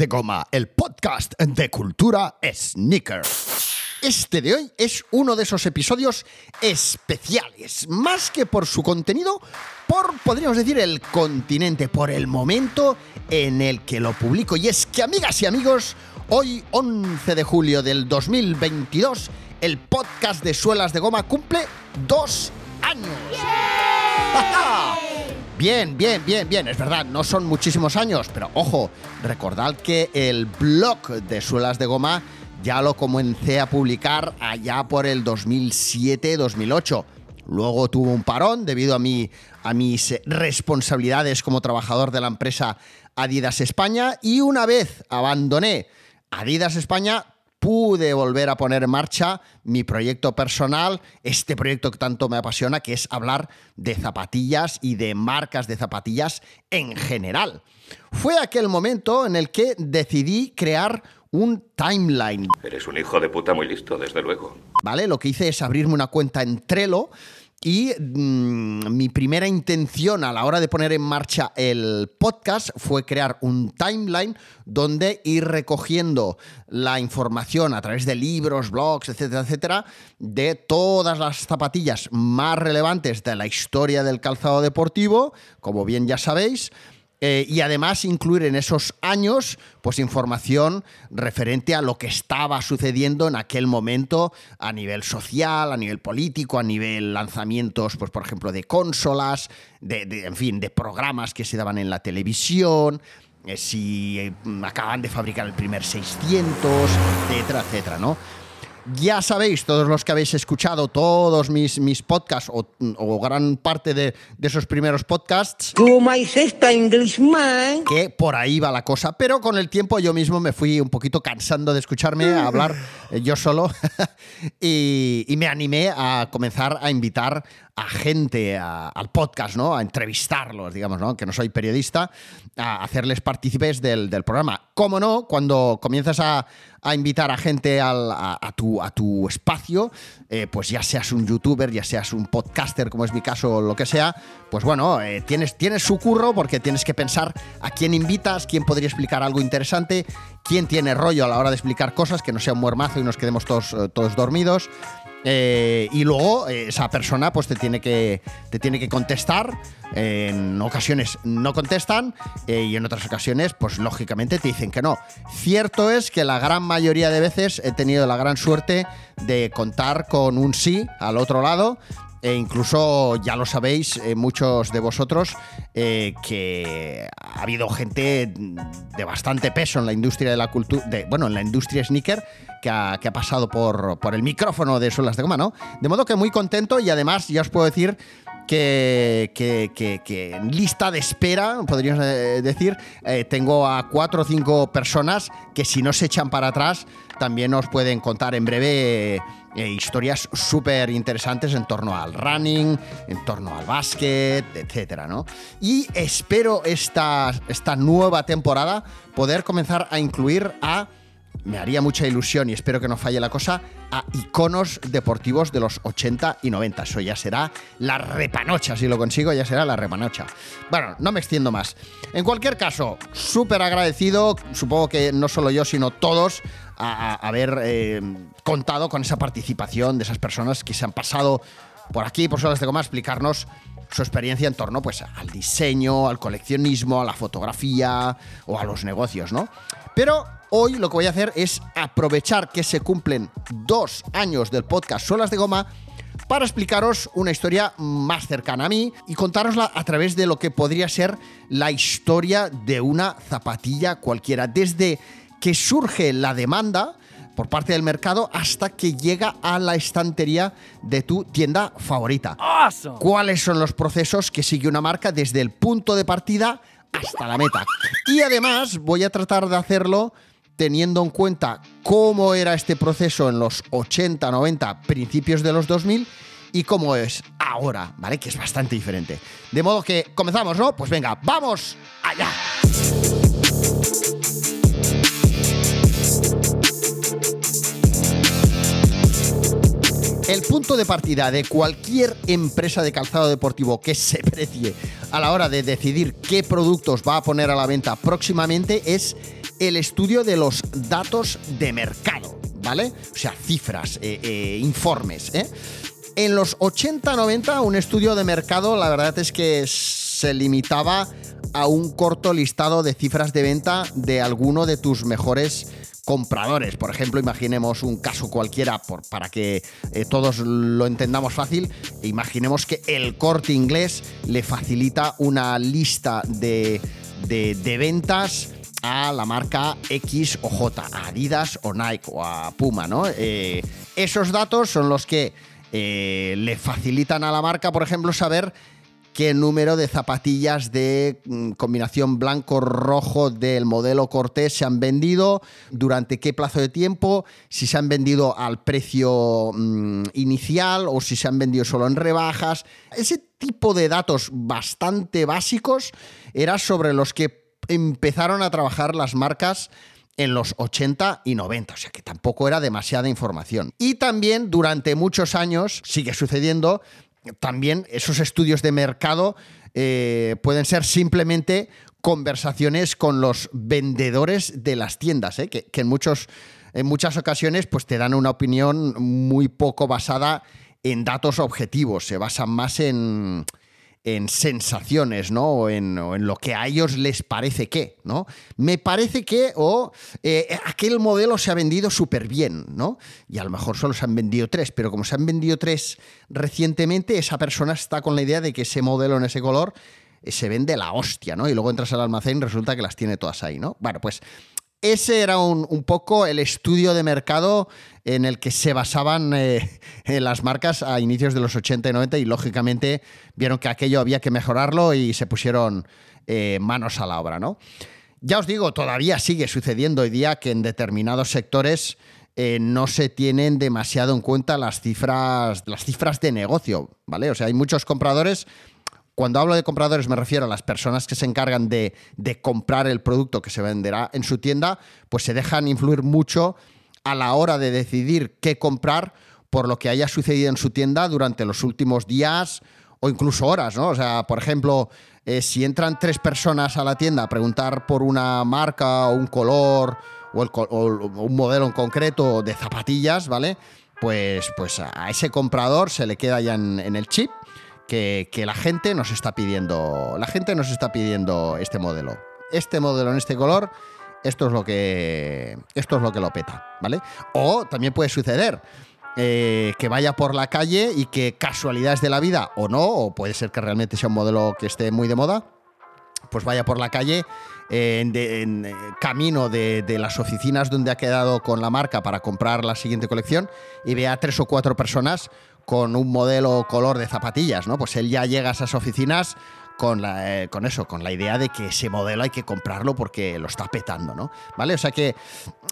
de Goma, el podcast de cultura sneaker. Este de hoy es uno de esos episodios especiales, más que por su contenido, por, podríamos decir, el continente, por el momento en el que lo publico. Y es que, amigas y amigos, hoy, 11 de julio del 2022, el podcast de Suelas de Goma cumple dos años. Bien, bien, bien, bien. Es verdad, no son muchísimos años, pero ojo, recordad que el blog de Suelas de Goma ya lo comencé a publicar allá por el 2007-2008. Luego tuvo un parón debido a, mi, a mis responsabilidades como trabajador de la empresa Adidas España y una vez abandoné Adidas España, pude volver a poner en marcha mi proyecto personal, este proyecto que tanto me apasiona, que es hablar de zapatillas y de marcas de zapatillas en general. Fue aquel momento en el que decidí crear un timeline. Eres un hijo de puta muy listo, desde luego. ¿Vale? Lo que hice es abrirme una cuenta en Trello y mmm, mi primera intención a la hora de poner en marcha el podcast fue crear un timeline donde ir recogiendo la información a través de libros, blogs, etcétera, etcétera, de todas las zapatillas más relevantes de la historia del calzado deportivo, como bien ya sabéis. Eh, y además incluir en esos años pues información referente a lo que estaba sucediendo en aquel momento a nivel social, a nivel político, a nivel lanzamientos, pues por ejemplo, de consolas, de, en fin, de programas que se daban en la televisión, eh, si eh, acaban de fabricar el primer 600, etcétera, etcétera, ¿no? Ya sabéis, todos los que habéis escuchado todos mis, mis podcasts o, o gran parte de, de, esos primeros podcasts. Que por ahí va la cosa. Pero con el tiempo yo mismo me fui un poquito cansando de escucharme a hablar eh, yo solo y, y, me animé a comenzar a invitar a gente a, al podcast, ¿no? A entrevistarlos, digamos, ¿no? Que no soy periodista, a hacerles partícipes del, del programa. ¿Cómo no? Cuando comienzas a, a invitar a gente a, tu, a tu espacio, eh, pues ya seas un youtuber, ya seas un podcaster, como es mi caso, o lo que sea, pues bueno, eh, tienes, tienes su curro porque tienes que pensar a quién invitas, quién podría explicar algo interesante, quién tiene rollo a la hora de explicar cosas, que no sea un muermazo y nos quedemos todos, todos dormidos. Eh, y luego eh, esa persona pues te tiene que, te tiene que contestar. En ocasiones no contestan eh, y en otras ocasiones pues lógicamente te dicen que no. Cierto es que la gran mayoría de veces he tenido la gran suerte de contar con un sí al otro lado e incluso ya lo sabéis, eh, muchos de vosotros, eh, que ha habido gente de bastante peso en la industria de la cultura, bueno, en la industria sneaker, que ha, pasado por, el micrófono de Suelas de Goma, ¿no? De modo que muy contento y además ya os puedo decir que, que, en lista de espera, podríamos decir, eh, tengo a cuatro o cinco personas que si no se echan para atrás, también nos pueden contar en breve eh, historias súper interesantes en torno al running, en torno al básquet, etcétera, ¿no? Y espero esta, esta nueva temporada poder comenzar a incluir a me haría mucha ilusión y espero que no falle la cosa, a iconos deportivos de los 80 y 90. Eso ya será la repanocha, si lo consigo, ya será la repanocha. Bueno, no me extiendo más. En cualquier caso, súper agradecido, supongo que no solo yo, sino todos, a, haber eh, contado con esa participación de esas personas que se han pasado por aquí, por Solas de Goma, a explicarnos su experiencia en torno pues, al diseño, al coleccionismo, a la fotografía o a los negocios, ¿no? Pero hoy lo que voy a hacer es aprovechar que se cumplen dos años del podcast Solas de Goma para explicaros una historia más cercana a mí y contárosla a través de lo que podría ser la historia de una zapatilla cualquiera, desde que surge la demanda por parte del mercado hasta que llega a la estantería de tu tienda favorita. Awesome. ¿Cuáles son los procesos que sigue una marca desde el punto de partida hasta la meta? Y además voy a tratar de hacerlo teniendo en cuenta cómo era este proceso en los 80, 90, principios de los 2000 y cómo es ahora, ¿vale? Que es bastante diferente. De modo que comenzamos, ¿no? Pues venga, vamos allá. El punto de partida de cualquier empresa de calzado deportivo que se precie a la hora de decidir qué productos va a poner a la venta próximamente es el estudio de los datos de mercado, ¿vale? O sea, cifras, eh, eh, informes, ¿eh? En los 80-90 un estudio de mercado la verdad es que se limitaba a un corto listado de cifras de venta de alguno de tus mejores compradores. Por ejemplo, imaginemos un caso cualquiera para que eh, todos lo entendamos fácil. Imaginemos que el corte inglés le facilita una lista de, de, ventas a la marca X o J, a Adidas o Nike o a Puma, ¿no? Eh, esos datos son los que eh, le facilitan a la marca, por ejemplo, saber qué número de zapatillas de mm, combinación blanco-rojo del modelo Cortés se han vendido, durante qué plazo de tiempo, si se han vendido al precio mm, inicial o si se han vendido solo en rebajas. Ese tipo de datos bastante básicos era sobre los que empezaron a trabajar las marcas en los 80 y 90, o sea que tampoco era demasiada información. Y también durante muchos años, sigue sucediendo, también esos estudios de mercado eh, pueden ser simplemente conversaciones con los vendedores de las tiendas, ¿eh? que, en, muchos, en muchas ocasiones pues, te dan una opinión muy poco basada en datos objetivos, se basan más en, en sensaciones, ¿no? O en, lo que a ellos les parece que, ¿no? Me parece que, o eh, aquel modelo se ha vendido súper bien, ¿no? Y a lo mejor solo se han vendido tres, pero como se han vendido tres recientemente, esa persona está con la idea de que ese modelo en ese color eh, se vende la hostia, ¿no? Y luego entras al almacén y resulta que las tiene todas ahí, ¿no? Bueno, pues ese era un, poco el estudio de mercado en el que se basaban eh, las marcas a inicios de los 80 y 90 y lógicamente vieron que aquello había que mejorarlo y se pusieron eh, manos a la obra, ¿no? Ya os digo, todavía sigue sucediendo hoy día que en determinados sectores eh, no se tienen demasiado en cuenta las cifras, las cifras de negocio, ¿vale? O sea, hay muchos compradores cuando hablo de compradores me refiero a las personas que se encargan de, comprar el producto que se venderá en su tienda, pues se dejan influir mucho a la hora de decidir qué comprar por lo que haya sucedido en su tienda durante los últimos días o incluso horas, ¿no? O sea, por ejemplo, eh, si entran tres personas a la tienda a preguntar por una marca o un color o, un modelo en concreto de zapatillas, ¿vale? Pues, pues a ese comprador se le queda ya en el chip que, la gente nos está pidiendo. La gente nos está pidiendo este modelo. Este modelo en este color, esto es lo que. Esto es lo que lo peta, ¿vale? O también puede suceder. Eh, que vaya por la calle y que casualidades de la vida o no, o puede ser que realmente sea un modelo que esté muy de moda, pues vaya por la calle en, eh, camino de, de, las oficinas donde ha quedado con la marca para comprar la siguiente colección y vea tres o cuatro personas con un modelo color de zapatillas, ¿no? Pues él ya llega a esas oficinas con, la, eh, con eso, con la idea de que ese modelo hay que comprarlo porque lo está petando, ¿no? ¿Vale? O sea que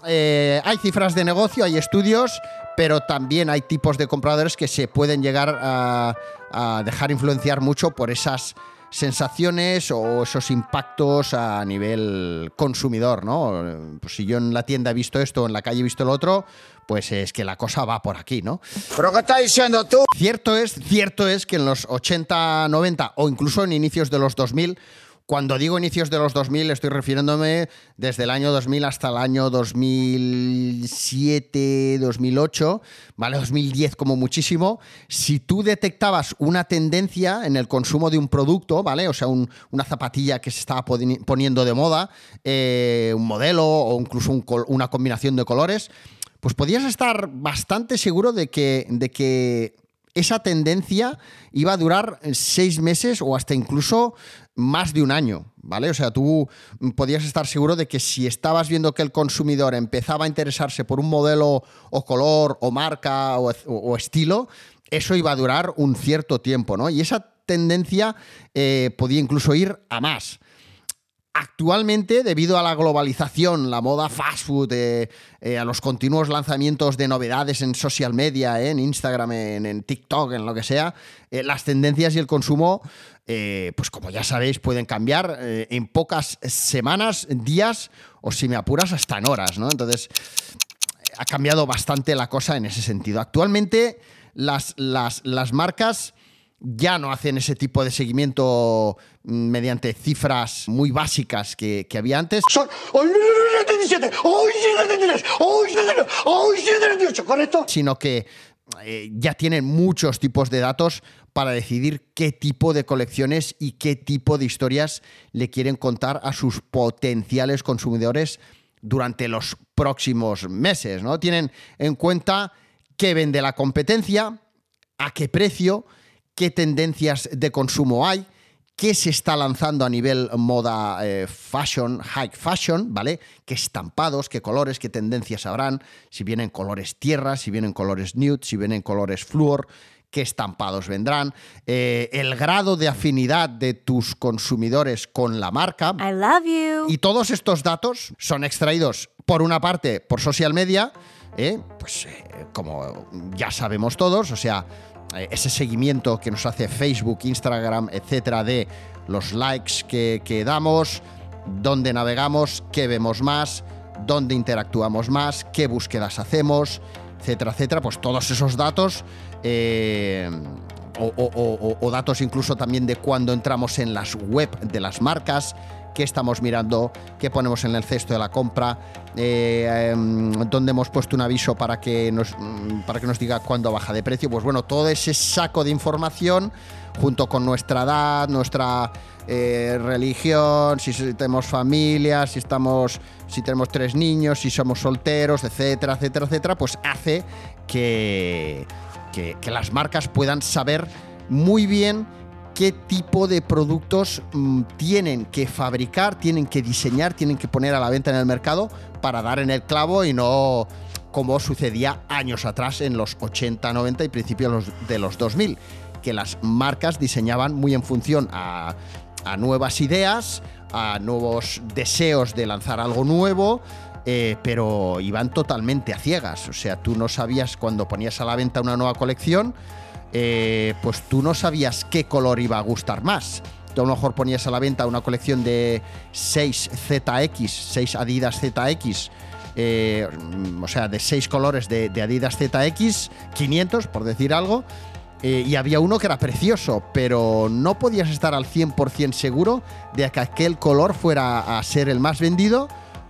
eh, hay cifras de negocio, hay estudios, pero también hay tipos de compradores que se pueden llegar a, a dejar influenciar mucho por esas sensaciones o esos impactos a nivel consumidor, ¿no? Pues si yo en la tienda he visto esto, en la calle he visto lo otro, pues es que la cosa va por aquí, ¿no? ¿Pero qué estás diciendo tú? Cierto es, cierto es que en los 80, 90 o incluso en inicios de los 2000 cuando digo inicios de los 2000, estoy refiriéndome desde el año 2000 hasta el año 2007, 2008, ¿vale? 2010 como muchísimo. Si tú detectabas una tendencia en el consumo de un producto, ¿vale? O sea, una zapatilla que se estaba poniendo de moda, eh, un modelo o incluso una combinación de colores, pues podías estar bastante seguro de que, de que esa tendencia iba a durar seis meses o hasta incluso más de un año, ¿vale? O sea, tú podías estar seguro de que si estabas viendo que el consumidor empezaba a interesarse por un modelo o color o marca o, estilo, eso iba a durar un cierto tiempo, ¿no? Y esa tendencia eh, podía incluso ir a más. Actualmente, debido a la globalización, la moda fast food, eh, eh, a los continuos lanzamientos de novedades en social media, en Instagram, en, TikTok, en lo que sea, las tendencias y el consumo eh, pues como ya sabéis, pueden cambiar eh, en pocas semanas, días o si me apuras hasta en horas, ¿no? Entonces, ha cambiado bastante la cosa en ese sentido. Actualmente, las, las, marcas ya no hacen ese tipo de seguimiento mm, mediante cifras muy básicas que, que había antes. Son hoy 77, hoy 73, hoy 79, hoy 78, ¿correcto? sino que eh, ya tienen muchos tipos de datos para decidir qué tipo de colecciones y qué tipo de historias le quieren contar a sus potenciales consumidores durante los próximos meses. ¿no? Tienen en cuenta qué vende la competencia, a qué precio, qué tendencias de consumo hay, qué se está lanzando a nivel moda eh, fashion, high fashion, ¿vale? ¿Qué estampados, qué colores, qué tendencias habrán? Si vienen colores tierra, si vienen colores nude, si vienen colores fluor, qué estampados vendrán, eh, el grado de afinidad de tus consumidores con la marca. I love you. Y todos estos datos son extraídos, por una parte, por social media, ¿eh? pues como ya sabemos todos, o sea, ese seguimiento que nos hace Facebook, Instagram, etcétera, de los likes que, damos, dónde navegamos, qué vemos más, dónde interactuamos más, qué búsquedas hacemos, etcétera, etcétera, pues todos esos datos. eh, o- o- o datos incluso también de cuando entramos en las web de las marcas, qué estamos mirando, qué ponemos en el cesto de la compra, eh, em, dónde hemos puesto un aviso para que, nos, mm, para que nos diga cuándo baja de precio. Pues bueno, todo ese saco de información junto con nuestra edad, nuestra eh, religión, si tenemos familia, si estamos, si tenemos tres niños, si somos solteros, etcétera, etcétera, etcétera, pues hace que, que, que las marcas puedan saber muy bien qué tipo de productos mm, tienen que fabricar, tienen que diseñar, tienen que poner a la venta en el mercado para dar en el clavo y no como sucedía años atrás en los 80, 90 y principios de los- de los 2000, que las marcas diseñaban muy en función a, a nuevas ideas, a nuevos deseos de lanzar algo nuevo, eh, pero iban totalmente a ciegas. O sea, tú no sabías cuando ponías a la venta una nueva colección, eh, pues tú no sabías qué color iba a gustar más. Tú a lo mejor ponías a la venta una colección de 6 ZX, 6 Adidas ZX, eh, o sea, de 6 colores de, de Adidas ZX, 500 por decir algo, eh, y había uno que era precioso, pero no podías estar al 100% seguro de que aquel color fuera a ser el más vendido,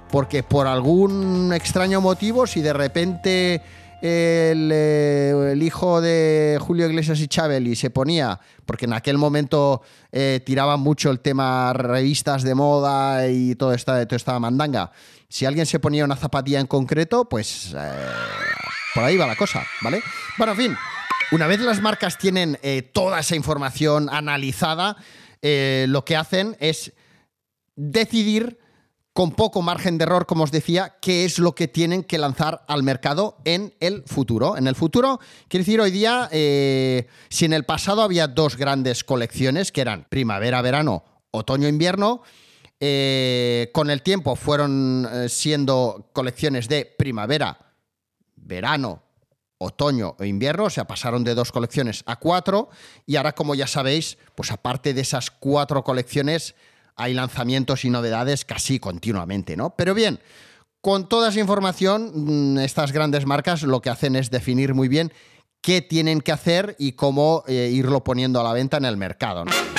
porque por algún extraño motivo, si de repente el, eh, el hijo de Julio Iglesias y Chabeli se ponía, porque en aquel momento eh, tiraban mucho el tema revistas de moda y toda esta, toda esta mandanga, si alguien se ponía una zapatilla en concreto, pues eh, por ahí va la cosa, ¿vale? Bueno, en fin, una vez las marcas tienen eh, toda esa información analizada, lo que hacen es decidir con poco margen de error, como os decía, qué es lo que tienen que lanzar al mercado en el futuro. En el futuro, quiere decir, hoy día, eh, si en el pasado había dos grandes colecciones, que eran primavera-verano, otoño-invierno, eh, con el tiempo fueron eh, siendo colecciones de primavera, verano, otoño o invierno, o sea, pasaron de dos colecciones a cuatro y ahora, como ya sabéis, pues aparte de esas cuatro colecciones, hay lanzamientos y novedades casi continuamente, ¿no? Pero bien, con toda esa información, mm, estas grandes marcas lo que hacen es definir muy bien qué tienen que hacer y cómo eh, irlo poniendo a la venta en el mercado. ¿no?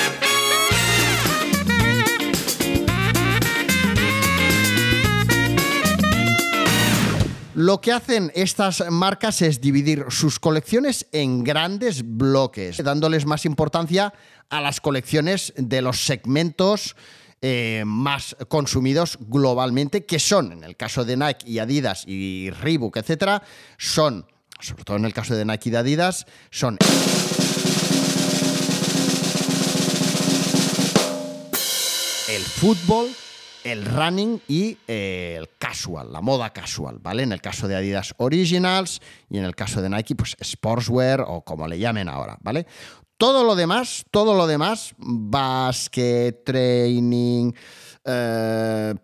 Lo que hacen estas marcas es dividir sus colecciones en grandes bloques, dándoles más importancia a las colecciones de los segmentos eh, más consumidos globalmente, que son, en el caso de Nike y Adidas y Reebok, etcétera, son, sobre todo en el caso de Nike y de Adidas, son el fútbol, el running y eh, el casual, la moda casual, ¿vale? En el caso de Adidas Originals y en el caso de Nike, pues Sportswear o como le llamen ahora, ¿vale? Todo lo demás, todo lo demás, basket, training, eh,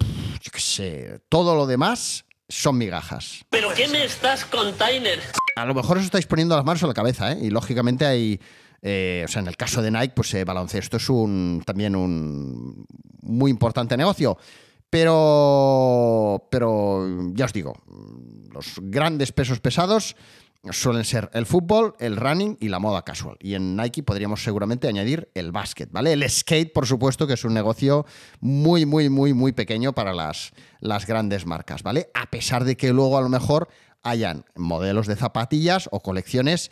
yo qué sé, todo lo demás son migajas. ¿Pero qué me estás container? A lo mejor os estáis poniendo las manos en la cabeza, ¿eh? Y lógicamente hay. Eh, o sea, en el caso de Nike, pues eh, baloncesto es un también un muy importante negocio. Pero. Pero ya os digo, los grandes pesos pesados suelen ser el fútbol, el running y la moda casual. Y en Nike podríamos seguramente añadir el básquet, ¿vale? El skate, por supuesto, que es un negocio muy, muy, muy, muy pequeño para las, las grandes marcas, ¿vale? A pesar de que luego a lo mejor hayan modelos de zapatillas o colecciones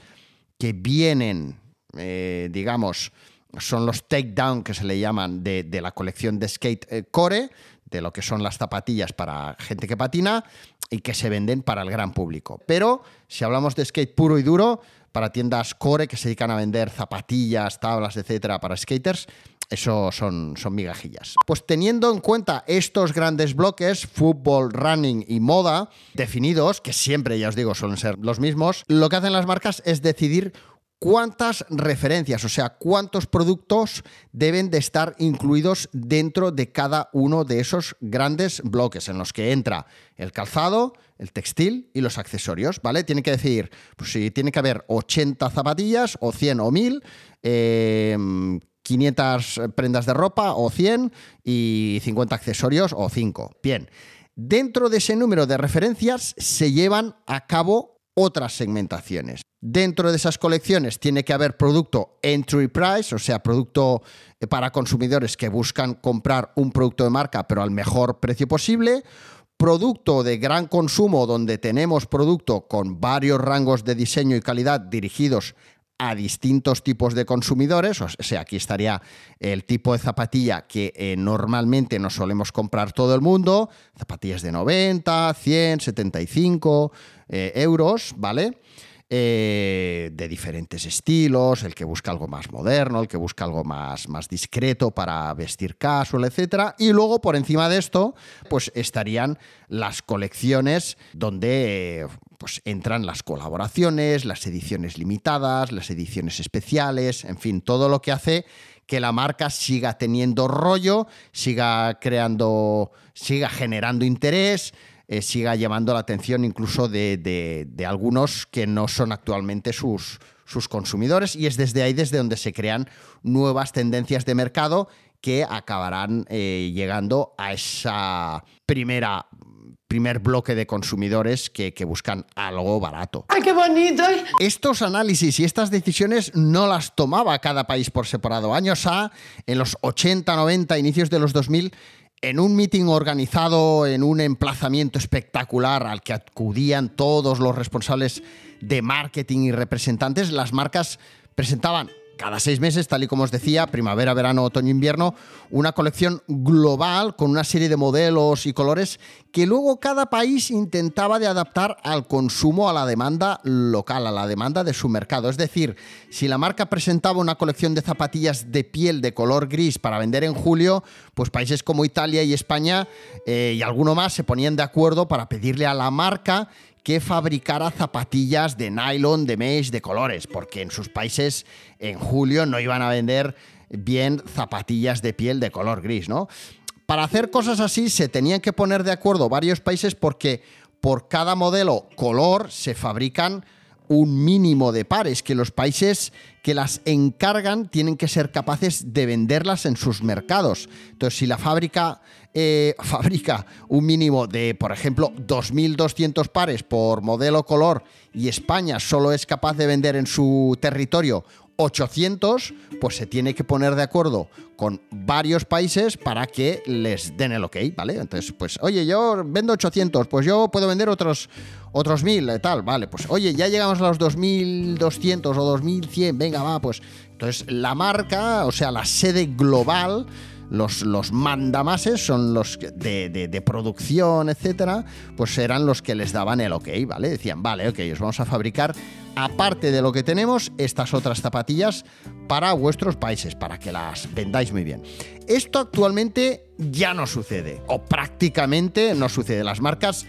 que vienen, eh, digamos, son los takedown que se le llaman de, la colección de skate eh, core, de lo que son las zapatillas para gente que patina y que se venden para el gran público. Pero si hablamos de skate puro y duro, para tiendas core que se dedican a vender zapatillas, tablas, etcétera, para skaters, eso son, son migajillas. Pues teniendo en cuenta estos grandes bloques, fútbol, running y moda, definidos, que siempre, ya os digo, suelen ser los mismos, lo que hacen las marcas es decidir cuántas referencias, o sea, cuántos productos deben de estar incluidos dentro de cada uno de esos grandes bloques en los que entra el calzado, el textil y los accesorios, ¿vale? Tiene que decir, pues si tiene que haber 80 zapatillas o 100 o 1000, 500 eh, prendas de ropa o 100 y 50 accesorios o 5. Bien, dentro de ese número de referencias se llevan a cabo otras segmentaciones. Dentro de esas colecciones tiene que haber producto entry price, o sea, producto eh, para consumidores que buscan comprar un producto de marca pero al mejor precio posible. Producto de gran consumo donde tenemos producto con varios rangos de diseño y calidad dirigidos a distintos tipos de consumidores, o sea, aquí estaría el tipo de zapatilla que eh, normalmente nos solemos comprar todo el mundo, zapatillas de 90, 100, 75 euros, ¿vale? Eh, de diferentes estilos, el que busca algo más moderno, el que busca algo más, más discreto para vestir casual, etc. Y luego, por encima de esto, pues estarían las colecciones donde pues entran las colaboraciones, las ediciones limitadas, las ediciones especiales, en fin, todo lo que hace que la marca siga teniendo rollo, siga creando, siga generando interés, eh, siga llamando la atención incluso de, algunos que no son actualmente sus, sus consumidores. Y es desde ahí desde donde se crean nuevas tendencias de mercado que acabarán eh, llegando a esa primera primer bloque de consumidores que, buscan algo barato. ¡Ay, qué bonito! Estos análisis y estas decisiones no las tomaba cada país por separado. Años A, en los 80, 90, inicios de los 2000, en un meeting organizado en un emplazamiento espectacular al que acudían todos los responsables de marketing y representantes, las marcas presentaban cada seis meses, tal y como os decía, primavera, verano, otoño, invierno, una colección global con una serie de modelos y colores que luego cada país intentaba de adaptar al consumo, a la demanda local, a la demanda de su mercado. Es decir, si la marca presentaba una colección de zapatillas de piel de color gris para vender en julio, pues países como Italia y España eh, y alguno más se ponían de acuerdo para pedirle a la marca que fabricara zapatillas de nylon, de mesh, de colores, porque en sus países en julio no iban a vender bien zapatillas de piel de color gris, ¿no? Para hacer cosas así se tenían que poner de acuerdo varios países porque por cada modelo color se fabrican un mínimo de pares, que los países que las encargan tienen que ser capaces de venderlas en sus mercados. Entonces, si la fábrica eh, fabrica un mínimo de, por ejemplo, 2.200 pares por modelo color y España solo es capaz de vender en su territorio 800, pues se tiene que poner de acuerdo con varios países para que les den el ok, ¿vale? Entonces, pues, oye, yo vendo 800, pues yo puedo vender otros, otros 1000, eh, tal, vale, pues, oye, ya llegamos a los 2200 o 2100, venga, va, pues. Entonces, la marca, o sea, la sede global los, los mandamases son los de, producción, etcétera, pues eran los que les daban el ok, ¿vale? Decían, vale, ok, os vamos a fabricar, aparte de lo que tenemos, estas otras zapatillas para vuestros países, para que las vendáis muy bien. Esto actualmente ya no sucede, o prácticamente no sucede. Las marcas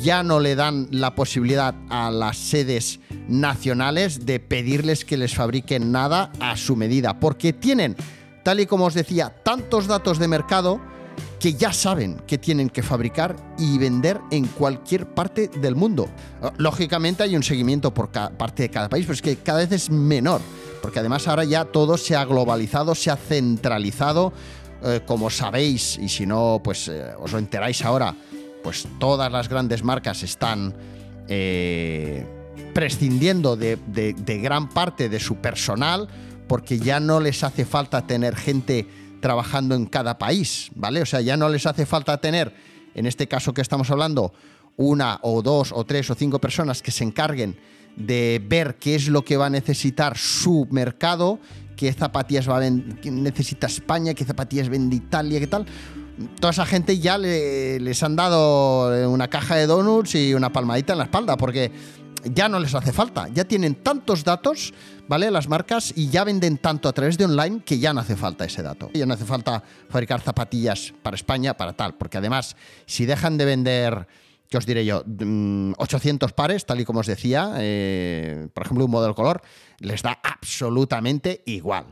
ya no le dan la posibilidad a las sedes nacionales de pedirles que les fabriquen nada a su medida, porque tienen tal y como os decía, tantos datos de mercado que ya saben que tienen que fabricar y vender en cualquier parte del mundo. Lógicamente hay un seguimiento por parte de cada país, pero es que cada vez es menor, porque además ahora ya todo se ha globalizado, se ha centralizado. Eh, como sabéis, y si no, pues eh, os lo enteráis ahora, pues todas las grandes marcas están... Eh, prescindiendo de gran parte de su personal porque ya no les hace falta tener gente trabajando en cada país, ¿vale? O sea, ya no les hace falta tener, en este caso que estamos hablando, una o dos o tres o cinco personas que se encarguen de ver qué es lo que va a necesitar su mercado, qué zapatillas va a necesita España, qué zapatillas vende Italia, qué tal. Toda esa gente ya le- les han dado una caja de donuts y una palmadita en la espalda, porque ya no les hace falta. Ya tienen tantos datos, ¿vale? Las marcas y ya venden tanto a través de online que ya no hace falta ese dato. Ya no hace falta fabricar zapatillas para España, para tal, porque además, si dejan de vender, ¿qué os diré yo? Mm, 800 pares, tal y como os decía, eh, por ejemplo, un modelo color, les da absolutamente igual.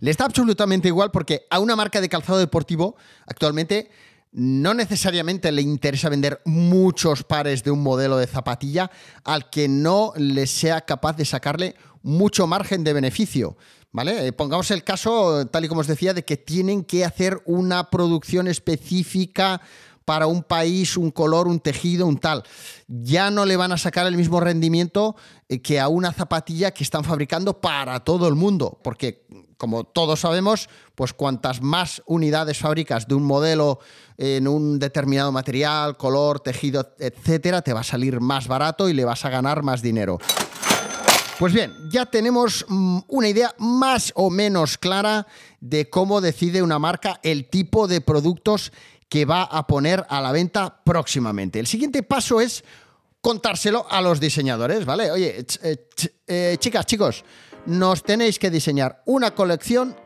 Les da absolutamente igual porque a una marca de calzado deportivo actualmente no necesariamente le interesa vender muchos pares de un modelo de zapatilla al que no le sea capaz de sacarle mucho margen de beneficio. ¿Vale? Eh, Pongamos el caso, tal y como os decía, de que tienen que hacer una producción específica para un país, un color, un tejido, un tal. Ya no le van a sacar el mismo rendimiento eh, que a una zapatilla que están fabricando para todo el mundo, porque como todos sabemos, pues cuantas más unidades fabricas de un modelo en un determinado material, color, tejido, etcétera, te va a salir más barato y le vas a ganar más dinero. Pues bien, ya tenemos mm, una idea más o menos clara de cómo decide una marca el tipo de productos que va a poner a la venta próximamente. El siguiente paso es contárselo a los diseñadores, ¿vale? Oye, eh, eh, chicas, chicos, nos tenéis que diseñar una colección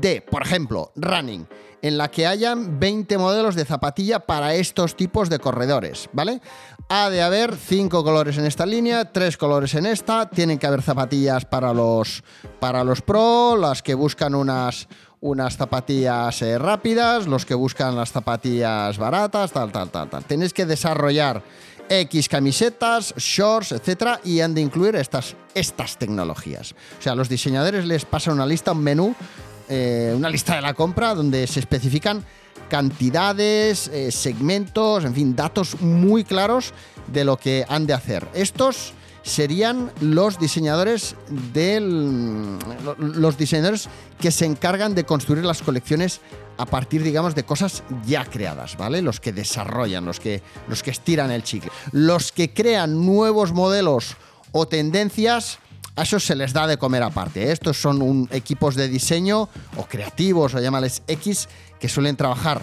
de, por ejemplo, running, en la que hayan 20 modelos de zapatilla para estos tipos de corredores, ¿vale? Ha de haber 5 colores en esta línea, 3 colores en esta, tienen que haber zapatillas para los, para los pro, las que buscan unas, unas zapatillas eh, rápidas, los que buscan las zapatillas baratas, tal, tal, tal, tal. Tenéis que desarrollar X camisetas, shorts, etcétera, y han de incluir estas, estas tecnologías. O sea, los diseñadores les pasa una lista, un menú, eh, una lista de la compra donde se especifican cantidades, eh, segmentos, en fin, datos muy claros de lo que han de hacer. Estos serían los diseñadores del los diseñadores que se encargan de construir las colecciones a partir digamos de cosas ya creadas, ¿vale? Los que desarrollan, los que los que estiran el chicle. Los que crean nuevos modelos o tendencias a esos se les da de comer aparte. ¿eh? Estos son equipos de diseño o creativos o llámales X que suelen trabajar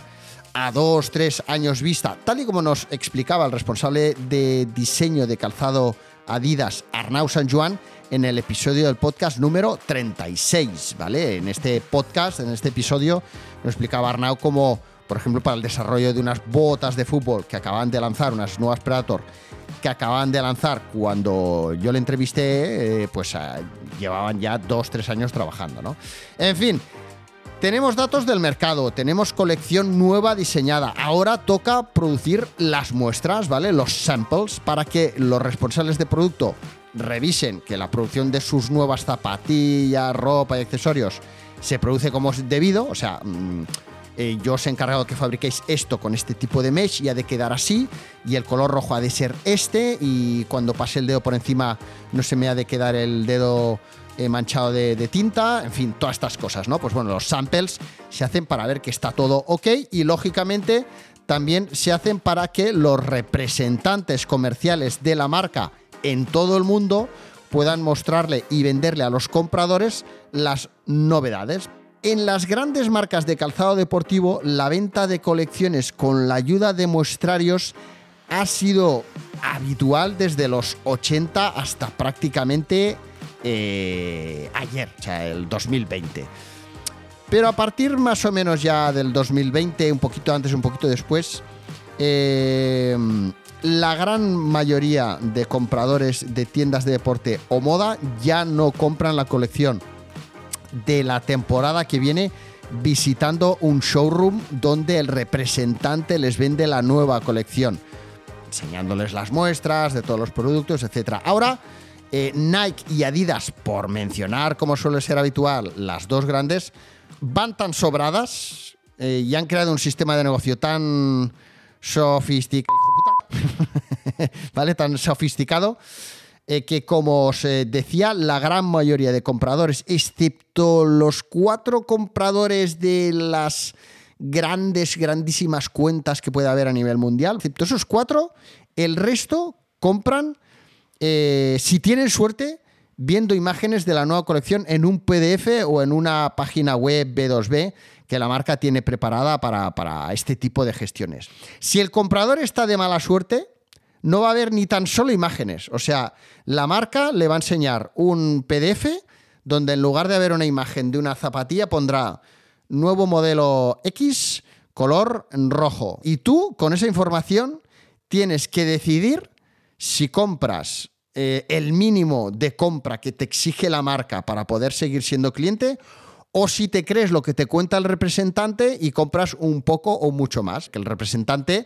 a dos, tres años vista, tal y como nos explicaba el responsable de diseño de calzado Adidas, Arnau San Juan, en el episodio del podcast número 36, ¿vale? En este podcast, en este episodio, nos explicaba Arnau cómo, por ejemplo, para el desarrollo de unas botas de fútbol que acaban de lanzar, unas nuevas Predator, que acaban de lanzar cuando yo le entrevisté, eh, pues ah, llevaban ya dos, tres años trabajando, ¿no? En fin, tenemos datos del mercado, tenemos colección nueva diseñada. Ahora toca producir las muestras, ¿vale? Los samples para que los responsables de producto revisen que la producción de sus nuevas zapatillas, ropa y accesorios se produce como es debido, o sea, mm, eh, yo os he encargado que fabriquéis esto con este tipo de mesh y ha de quedar así y el color rojo ha de ser este y cuando pase el dedo por encima no se me ha de quedar el dedo eh, manchado de, de tinta, en fin, todas estas cosas, ¿no? Pues bueno, los samples se hacen para ver que está todo ok y lógicamente también se hacen para que los representantes comerciales de la marca en todo el mundo puedan mostrarle y venderle a los compradores las novedades. En las grandes marcas de calzado deportivo, la venta de colecciones con la ayuda de muestrarios ha sido habitual desde los 80 hasta prácticamente eh, ayer, o sea, el 2020. Pero a partir más o menos ya del 2020, un poquito antes, un poquito después, eh, la gran mayoría de compradores de tiendas de deporte o moda ya no compran la colección de la temporada que viene visitando un showroom donde el representante les vende la nueva colección, enseñándoles las muestras de todos los productos, etc. Ahora, eh, Nike y Adidas, por mencionar como suele ser habitual las dos grandes, van tan sobradas eh, y han creado un sistema de negocio tan sofisticado, ¿vale? Tan sofisticado eh, que, como os decía, la gran mayoría de compradores, excepto los cuatro compradores de las grandes, grandísimas cuentas que puede haber a nivel mundial, excepto esos cuatro, el resto compran, eh, si tienen suerte, viendo imágenes de la nueva colección en un PDF o en una página web B2B que la marca tiene preparada para, para este tipo de gestiones. Si el comprador está de mala suerte, no va a haber ni tan solo imágenes. O sea, la marca le va a enseñar un PDF donde en lugar de haber una imagen de una zapatilla pondrá nuevo modelo X, color rojo. Y tú, con esa información, tienes que decidir si compras eh, el mínimo de compra que te exige la marca para poder seguir siendo cliente o si te crees lo que te cuenta el representante y compras un poco o mucho más, que el representante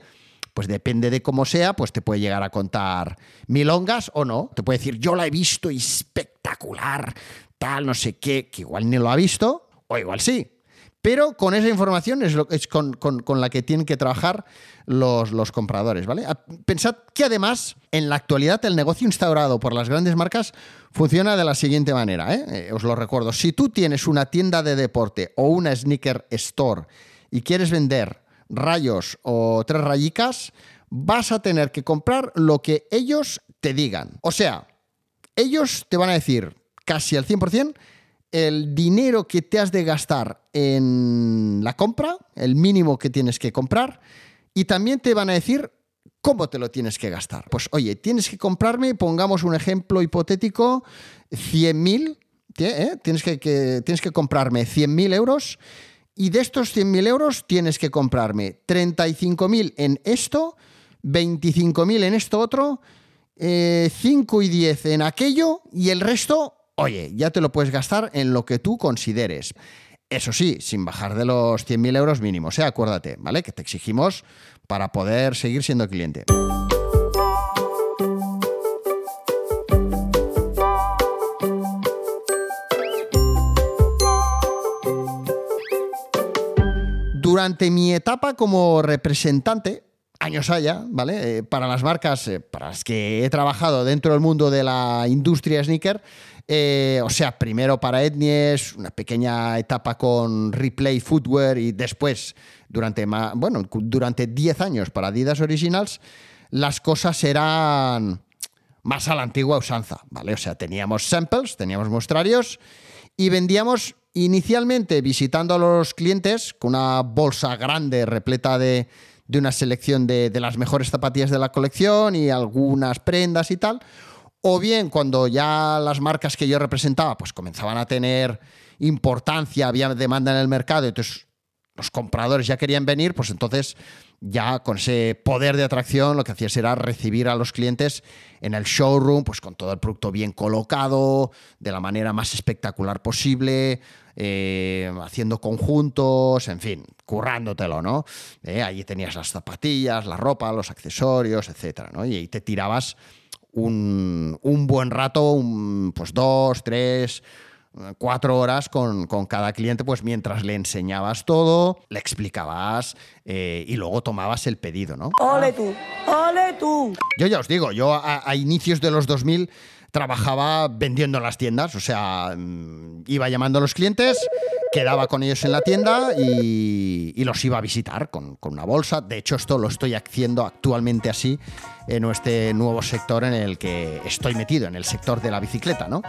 pues depende de cómo sea, pues te puede llegar a contar milongas o no. Te puede decir, yo la he visto espectacular, tal, no sé qué, que igual ni lo ha visto, o igual sí. Pero con esa información es, con, la que tienen que trabajar los, los, compradores, ¿vale? Pensad que además, en la actualidad, el negocio instaurado por las grandes marcas funciona de la siguiente manera, ¿eh? Eh, os lo recuerdo. Si tú tienes una tienda de deporte o una sneaker store y quieres vender rayos o tres rayicas, vas a tener que comprar lo que ellos te digan. O sea, ellos te van a decir casi al 100% el dinero que te has de gastar en la compra, el mínimo que tienes que comprar, y también te van a decir cómo te lo tienes que gastar. Pues oye, tienes que comprarme, pongamos un ejemplo hipotético, 100.000, ¿eh? tienes, que, tienes que comprarme 100.000 euros y de estos 100.000 euros tienes que comprarme 35.000 en esto, 25.000 en esto otro, eh, 5 y 10 en aquello y el resto oye, ya te lo puedes gastar en lo que tú consideres. Eso sí, sin bajar de los 100.000 euros mínimos, ¿eh? acuérdate, ¿vale? Que te exigimos para poder seguir siendo cliente. Durante mi etapa como representante, años haya, ¿vale? Eh, para las marcas eh, para las que he trabajado dentro del mundo de la industria sneaker, eh, o sea, primero para Etnies, una pequeña etapa con Replay Footwear y después, durante, bueno, durante 10 años para Adidas Originals, las cosas eran más a la antigua usanza, ¿vale? O sea, teníamos samples, teníamos muestrarios y vendíamos inicialmente visitando a los clientes con una bolsa grande repleta de, de una selección de, de las mejores zapatillas de la colección y algunas prendas y tal. O bien cuando ya las marcas que yo representaba pues comenzaban a tener importancia, había demanda en el mercado, entonces los compradores ya querían venir, pues entonces ya con ese poder de atracción lo que hacías era recibir a los clientes en el showroom, pues con todo el producto bien colocado, de la manera más espectacular posible, eh, haciendo conjuntos, en fin, currándotelo, ¿no? Eh, allí tenías las zapatillas, la ropa, los accesorios, etcétera, ¿no? Y ahí te tirabas un, un buen rato, pues dos, tres, cuatro horas con, con, cada cliente, pues mientras le enseñabas todo, le explicabas eh, y luego tomabas el pedido, ¿no? ¡Ole tú! ¡Ole tú! Yo ya os digo, yo a, a inicios de los 2000 trabajaba vendiendo en las tiendas, o sea, mm, iba llamando a los clientes, quedaba con ellos en la tienda y, los iba a visitar con, con, una bolsa. De hecho, esto lo estoy haciendo actualmente así en este nuevo sector en el que estoy metido, en el sector de la bicicleta, ¿no?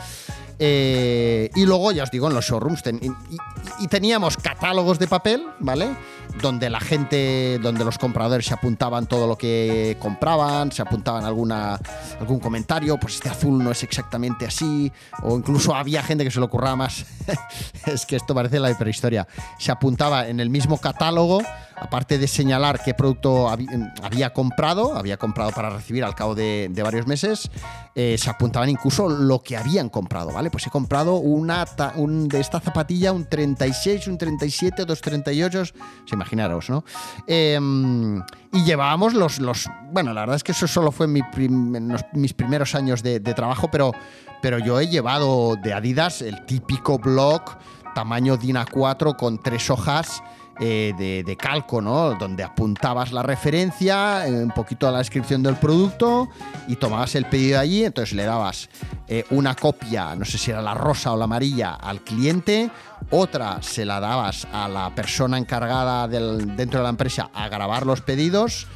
Eh, y luego, ya os digo, en los showrooms ten, y, y, teníamos catálogos de papel, ¿vale? Donde la gente, donde los compradores se apuntaban todo lo que compraban, se apuntaban alguna, algún comentario, pues este azul no es exactamente así, o incluso había gente que se lo ocurraba más. es que esto parece la prehistoria. Se apuntaba en el mismo catálogo, aparte de señalar qué producto había comprado, había comprado para recibir al cabo de, varios meses, eh, se apuntaban incluso lo que habían comprado, ¿vale? Pues he comprado una un, de esta zapatilla un 36, un 37, dos 38, se imaginaros, ¿no? Eh, y llevábamos los, los, bueno, la verdad es que eso solo fue en mi mis primeros años de, de trabajo, pero, pero yo he llevado de Adidas el típico blog tamaño DIN A4 con tres hojas eh, de, calco, ¿no? Donde apuntabas la referencia, eh, un poquito a la descripción del producto y tomabas el pedido allí, entonces le dabas eh, una copia, no sé si era la rosa o la amarilla, al cliente, otra se la dabas a la persona encargada dentro de la empresa a grabar los pedidos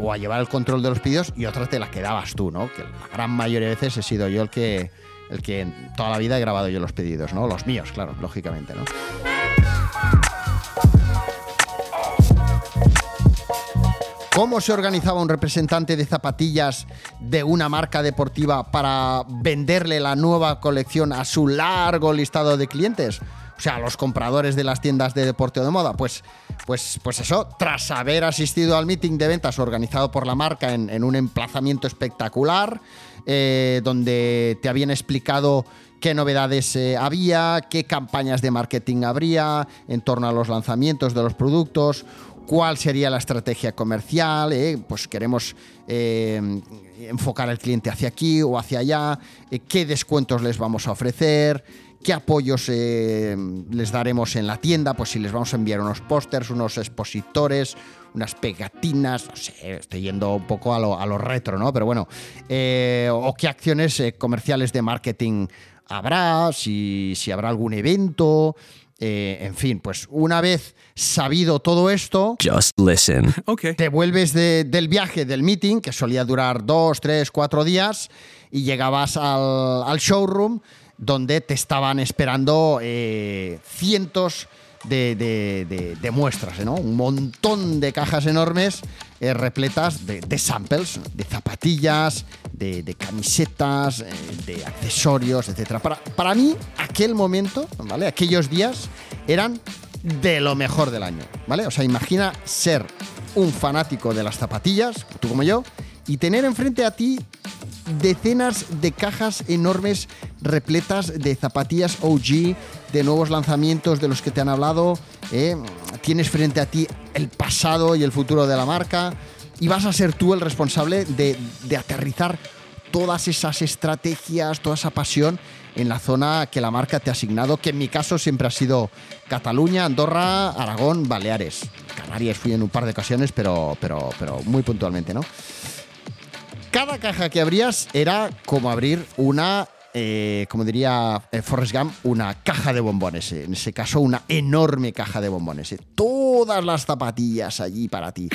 o a llevar el control de los pedidos y otra te la quedabas tú, ¿no? Que la gran mayoría de veces he sido yo el que, el que toda la vida he grabado yo los pedidos, ¿no? Los míos, claro, lógicamente, ¿no? ¿Cómo se organizaba un representante de zapatillas de una marca deportiva para venderle la nueva colección a su largo listado de clientes? O sea, a los compradores de las tiendas de deporte o de moda. Pues, pues, pues eso, tras haber asistido al meeting de ventas organizado por la marca en un emplazamiento espectacular, eh, donde te habían explicado qué novedades eh, había, qué campañas de marketing habría en torno a los lanzamientos de los productos, cuál sería la estrategia comercial, eh, pues queremos enfocar al cliente hacia aquí o hacia allá, qué descuentos les vamos a ofrecer, qué apoyos les daremos en la tienda, pues si les vamos a enviar unos pósters, unos expositores, unas pegatinas, no sé, estoy yendo un poco a lo, a lo retro, ¿no? Pero bueno, eh, o qué acciones eh, comerciales de marketing habrá, si, si habrá algún evento, eh, en fin, pues una vez sabido todo esto, Just listen. Okay. te vuelves de- del viaje, del meeting, que solía durar dos, tres, cuatro días, y llegabas al, al showroom donde te estaban esperando eh, cientos de, de- de- muestras, ¿no? Un montón de cajas enormes eh, repletas de, samples, de zapatillas, de, de camisetas, eh, de accesorios, etc. Para, para mí, aquel momento, ¿vale? Aquellos días eran de lo mejor del año, ¿vale? O sea, imagina ser un fanático de las zapatillas, tú como yo, y tener enfrente a ti decenas de cajas enormes repletas de zapatillas OG, de nuevos lanzamientos de los que te han hablado. ¿eh? Tienes frente a ti el pasado y el futuro de la marca y vas a ser tú el responsable de, de aterrizar todas esas estrategias, toda esa pasión en la zona que la marca te ha asignado, que en mi caso siempre ha sido Cataluña, Andorra, Aragón, Baleares. Canarias fui en un par de ocasiones, pero, pero, pero muy puntualmente, ¿no? Cada caja que abrías era como abrir una, eh, como diría eh, Forrest Gump, una caja de bombones. eh. En ese caso, una enorme caja de bombones. Todas las zapatillas allí para ti.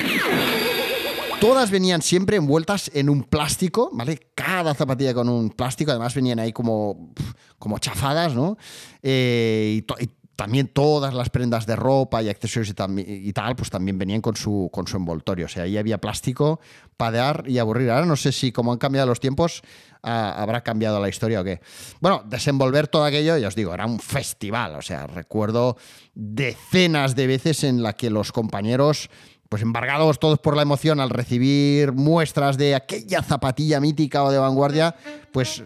Todas venían siempre envueltas en un plástico, ¿vale? Cada zapatilla con un plástico, además venían ahí como, como chafadas, ¿no? Y, y también todas las prendas de ropa y accesorios y, tal, pues también venían con su, con su envoltorio. O sea, ahí había plástico para dar y aburrir. Ahora no sé si como han cambiado los tiempos, ah, habrá cambiado la historia o qué. Bueno, desenvolver todo aquello, ya os digo, era un festival. O sea, recuerdo decenas de veces en la que los compañeros pues embargados todos por la emoción al recibir muestras de aquella zapatilla mítica o de vanguardia, pues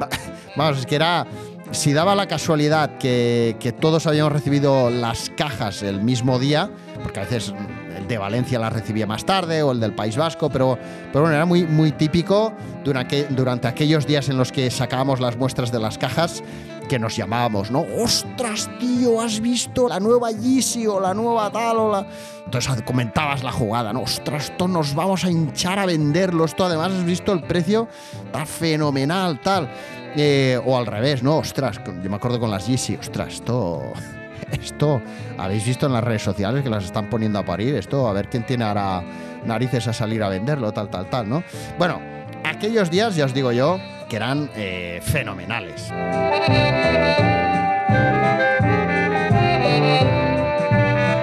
va- vamos, es que era, si daba la casualidad que, todos habíamos recibido las cajas el mismo día, porque a veces el de Valencia las recibía más tarde o el del País Vasco, pero, pero bueno, era muy, muy típico durante, durante aquellos días en los que sacábamos las muestras de las cajas que nos llamábamos, ¿no? ¡Ostras, tío! ¿Has visto la nueva Yeezy o la nueva tal o la...? Entonces comentabas la jugada, ¿no? ¡Ostras, esto nos vamos a hinchar a venderlo! Esto además has visto el precio, está fenomenal, tal. Eh, o al revés, ¿no? ¡Ostras! Yo me acuerdo con las Yeezy, ¡ostras, esto... Esto, habéis visto en las redes sociales que las están poniendo a parir, esto, a ver quién tiene ahora narices a salir a venderlo, tal, tal, tal, ¿no? Bueno, aquellos días, ya os digo yo, que eran eh, fenomenales.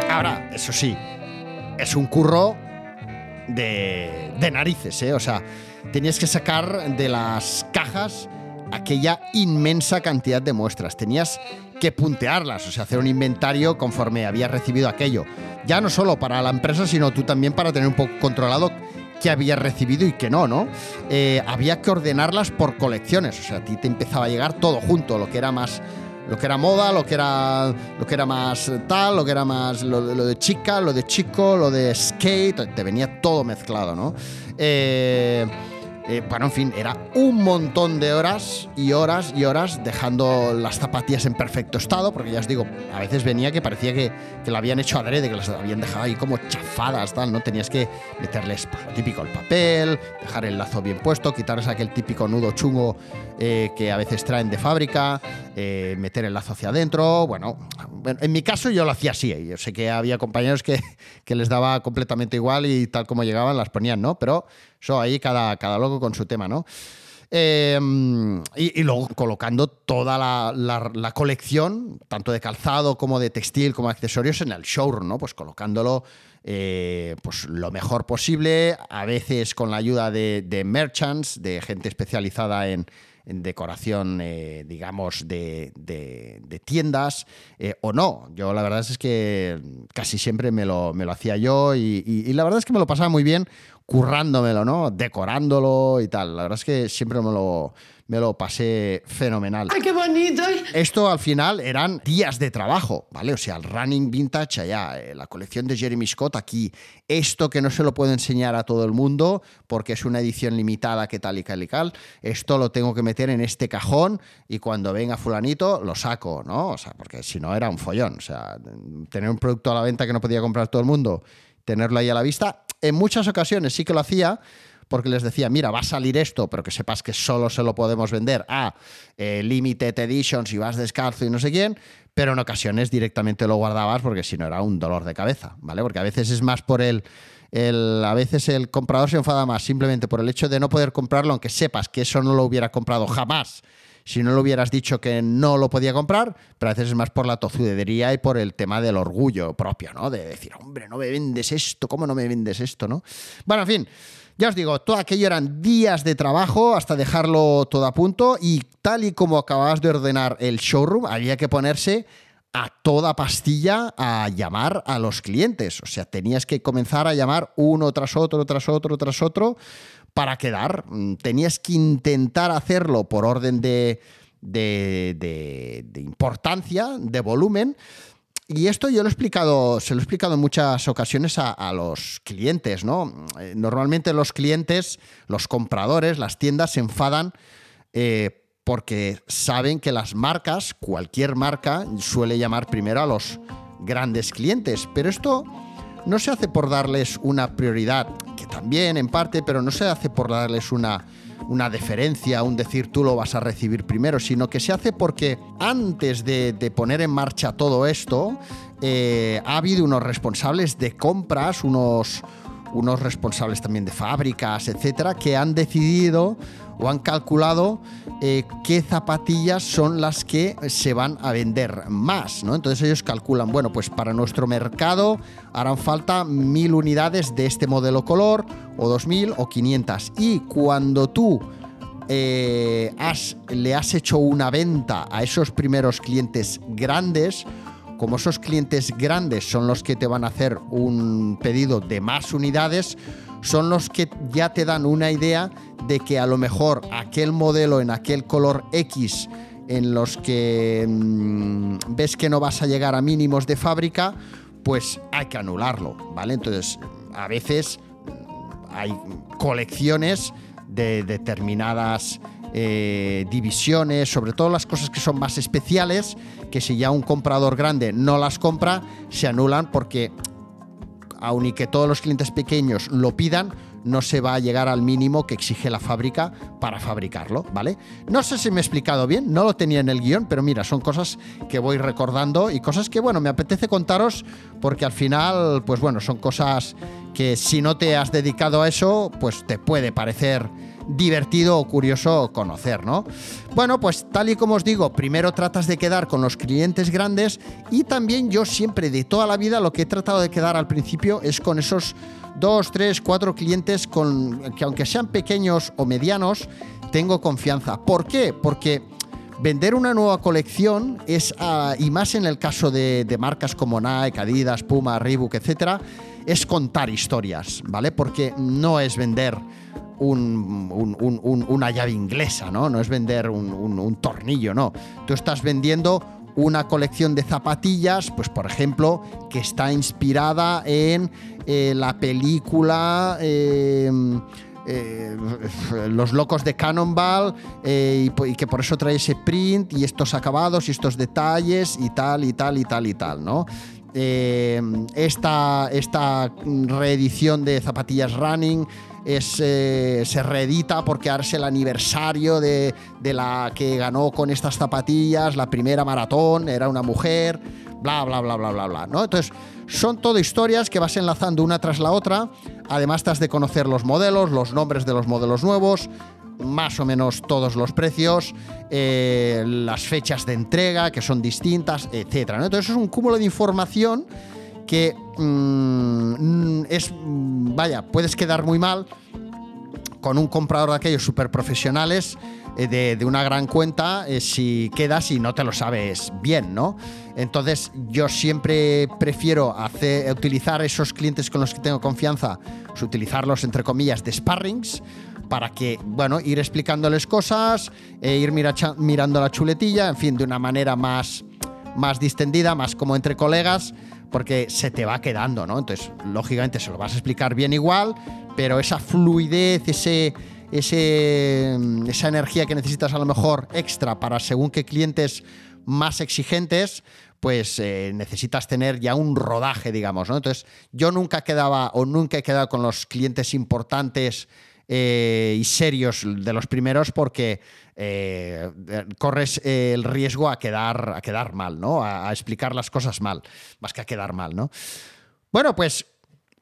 Ahora, eso sí, es un curro de, de narices, ¿eh? O sea, tenías que sacar de las cajas aquella inmensa cantidad de muestras. Tenías que puntearlas, o sea, hacer un inventario conforme habías recibido aquello. Ya no solo para la empresa, sino tú también para tener un poco controlado qué habías recibido y qué no, ¿no? Eh, había que ordenarlas por colecciones, o sea, a ti te empezaba a llegar todo junto, lo que era más lo que era moda, lo que era lo que era más tal, lo que era más lo, lo de chica, lo de chico, lo de skate, te venía todo mezclado, ¿no? Eh, Eh, bueno, en fin, era un montón de horas y horas y horas dejando las zapatillas en perfecto estado, porque ya os digo, a veces venía que parecía que, que lo habían hecho adrede, que las habían dejado ahí como chafadas, tal, ¿no? Tenías que meterles lo típico, el papel, dejar el lazo bien puesto, quitarles aquel típico nudo chungo eh, que a veces traen de fábrica, eh, meter el lazo hacia adentro, bueno, bueno, en mi caso yo lo hacía así, yo sé que había compañeros que, que les daba completamente igual y tal como llegaban las ponían, ¿no? Pero eso ahí cada, cada loco con su tema, ¿no? Eh, y, luego colocando toda la, la, colección, tanto de calzado como de textil, como accesorios, en el showroom, ¿no? Pues colocándolo eh, pues lo mejor posible, a veces con la ayuda de, de merchants, de gente especializada en decoración, eh, digamos, de, de, de tiendas, eh, o no. Yo la verdad es que casi siempre me lo, me lo hacía yo y, y, y, la verdad es que me lo pasaba muy bien currándomelo, ¿no? Decorándolo y tal. La verdad es que siempre me lo, me lo pasé fenomenal. ¡Ay, qué bonito! Esto al final eran días de trabajo, ¿vale? O sea, el running vintage allá, eh, la colección de Jeremy Scott aquí, esto que no se lo puedo enseñar a todo el mundo porque es una edición limitada que tal y tal y tal, esto lo tengo que meter en este cajón y cuando venga fulanito lo saco, ¿no? O sea, porque si no era un follón, o sea, tener un producto a la venta que no podía comprar todo el mundo, tenerlo ahí a la vista, en muchas ocasiones sí que lo hacía, porque les decía, mira, va a salir esto, pero que sepas que solo se lo podemos vender a eh, limited editions y vas descalzo y no sé quién, pero en ocasiones directamente lo guardabas porque si no era un dolor de cabeza, ¿vale? Porque a veces es más por el, el, a veces el comprador se enfada más simplemente por el hecho de no poder comprarlo, aunque sepas que eso no lo hubiera comprado jamás si no lo hubieras dicho que no lo podía comprar, pero a veces es más por la tozudería y por el tema del orgullo propio, ¿no? De decir, hombre, no me vendes esto, ¿cómo no me vendes esto, no? Bueno, en fin, ya os digo, todo aquello eran días de trabajo hasta dejarlo todo a punto y tal y como acababas de ordenar el showroom, había que ponerse a toda pastilla a llamar a los clientes. O sea, tenías que comenzar a llamar uno tras otro, tras otro, tras otro, para quedar. Tenías que intentar hacerlo por orden de, de, de, de importancia, de volumen. Y esto yo lo he explicado, se lo he explicado en muchas ocasiones a, los clientes, ¿no? Normalmente los clientes, los compradores, las tiendas se enfadan eh, porque saben que las marcas, cualquier marca, suele llamar primero a los grandes clientes. Pero esto no se hace por darles una prioridad, que también en parte, pero no se hace por darles una, una deferencia, un decir tú lo vas a recibir primero, sino que se hace porque antes de, de poner en marcha todo esto, eh, ha habido unos responsables de compras, unos, unos responsables también de fábricas, etcétera, que han decidido o han calculado eh, qué zapatillas son las que se van a vender más, ¿no? Entonces ellos calculan, bueno, pues para nuestro mercado harán falta mil unidades de este modelo color, o dos mil, o quinientas. Y cuando tú eh, le has hecho una venta a esos primeros clientes grandes, como esos clientes grandes son los que te van a hacer un pedido de más unidades, son los que ya te dan una idea de que a lo mejor aquel modelo en aquel color X en los que mmm, ves que no vas a llegar a mínimos de fábrica, pues hay que anularlo, ¿vale? Entonces, a veces hay colecciones de determinadas eh, divisiones, sobre todo las cosas que son más especiales, que si ya un comprador grande no las compra, se anulan porque aun y que todos los clientes pequeños lo pidan, no se va a llegar al mínimo que exige la fábrica para fabricarlo, ¿vale? No sé si me he explicado bien, no lo tenía en el guion, pero mira, son cosas que voy recordando y cosas que, bueno, me apetece contaros porque al final, pues bueno, son cosas que si no te has dedicado a eso, pues te puede parecer divertido o curioso conocer, ¿no? Bueno, pues tal y como os digo, primero tratas de quedar con los clientes grandes y también yo siempre de toda la vida lo que he tratado de quedar al principio es con esos dos, tres, cuatro clientes con que aunque sean pequeños o medianos, tengo confianza. ¿Por qué? Porque vender una nueva colección es, uh, y más en el caso de, de, marcas como Nike, Adidas, Puma, Reebok, etcétera, es contar historias, ¿vale? Porque no es vender un, un, un, una llave inglesa, ¿no? No es vender un, tornillo, no. Tú estás vendiendo una colección de zapatillas, pues por ejemplo, que está inspirada en eh, la película... Eh, eh, los locos de Cannonball eh, y, y que por eso trae ese print y estos acabados y estos detalles y tal y tal y tal y tal, ¿no? Esta, esta reedición de zapatillas running es, eh, se reedita porque ahora es el aniversario de, de la que ganó con estas zapatillas, la primera maratón, era una mujer, bla, bla, bla, bla, bla, bla, ¿no? Entonces, son todo historias que vas enlazando una tras la otra. Además, te has de conocer los modelos, los nombres de los modelos nuevos, más o menos todos los precios, eh, las fechas de entrega, que son distintas, etc. ¿no? Entonces, es un cúmulo de información que mm, es, mm, vaya, puedes quedar muy mal con un comprador de aquellos súper profesionales eh, de, de una gran cuenta eh, si quedas y no te lo sabes bien, ¿no? Entonces yo siempre prefiero hacer, utilizar esos clientes con los que tengo confianza, pues, utilizarlos entre comillas de sparrings para que, bueno, ir explicándoles cosas, eh, ir mira- cha- mirando la chuletilla, en fin, de una manera más, más distendida, más como entre colegas, porque se te va quedando, ¿no? Entonces, lógicamente se lo vas a explicar bien igual, pero esa fluidez, ese, ese, esa energía que necesitas a lo mejor extra para según qué clientes más exigentes, pues eh, necesitas tener ya un rodaje, digamos, ¿no? Entonces, yo nunca quedaba o nunca he quedado con los clientes importantes eh, y serios de los primeros porque eh, corres eh, el riesgo a quedar, a quedar mal, ¿no? A, a explicar las cosas mal, más que a quedar mal, ¿no? Bueno, pues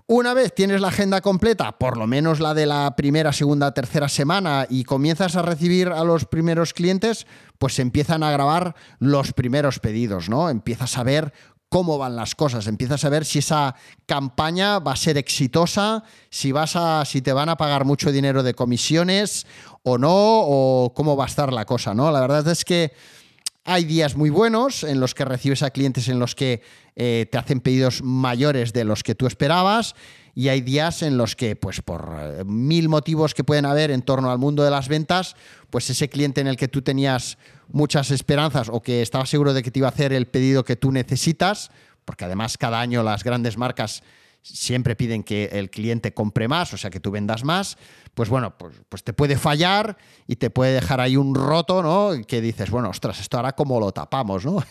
una vez tienes la agenda completa, por lo menos la de la primera, segunda, tercera semana, y comienzas a recibir a los primeros clientes, pues empiezan a grabar los primeros pedidos, ¿no? Empiezas a ver cómo van las cosas, empiezas a ver si esa campaña va a ser exitosa, si vas a, si te van a pagar mucho dinero de comisiones o no, o cómo va a estar la cosa, ¿no? La verdad es que hay días muy buenos en los que recibes a clientes en los que eh, te hacen pedidos mayores de los que tú esperabas y hay días en los que, pues por eh, mil motivos que pueden haber en torno al mundo de las ventas, pues ese cliente en el que tú tenías muchas esperanzas o que estabas seguro de que te iba a hacer el pedido que tú necesitas, porque además cada año las grandes marcas siempre piden que el cliente compre más, o sea, que tú vendas más, pues bueno, pues, pues te puede fallar y te puede dejar ahí un roto, ¿no? Que dices, bueno, ostras, esto ahora cómo lo tapamos, ¿no?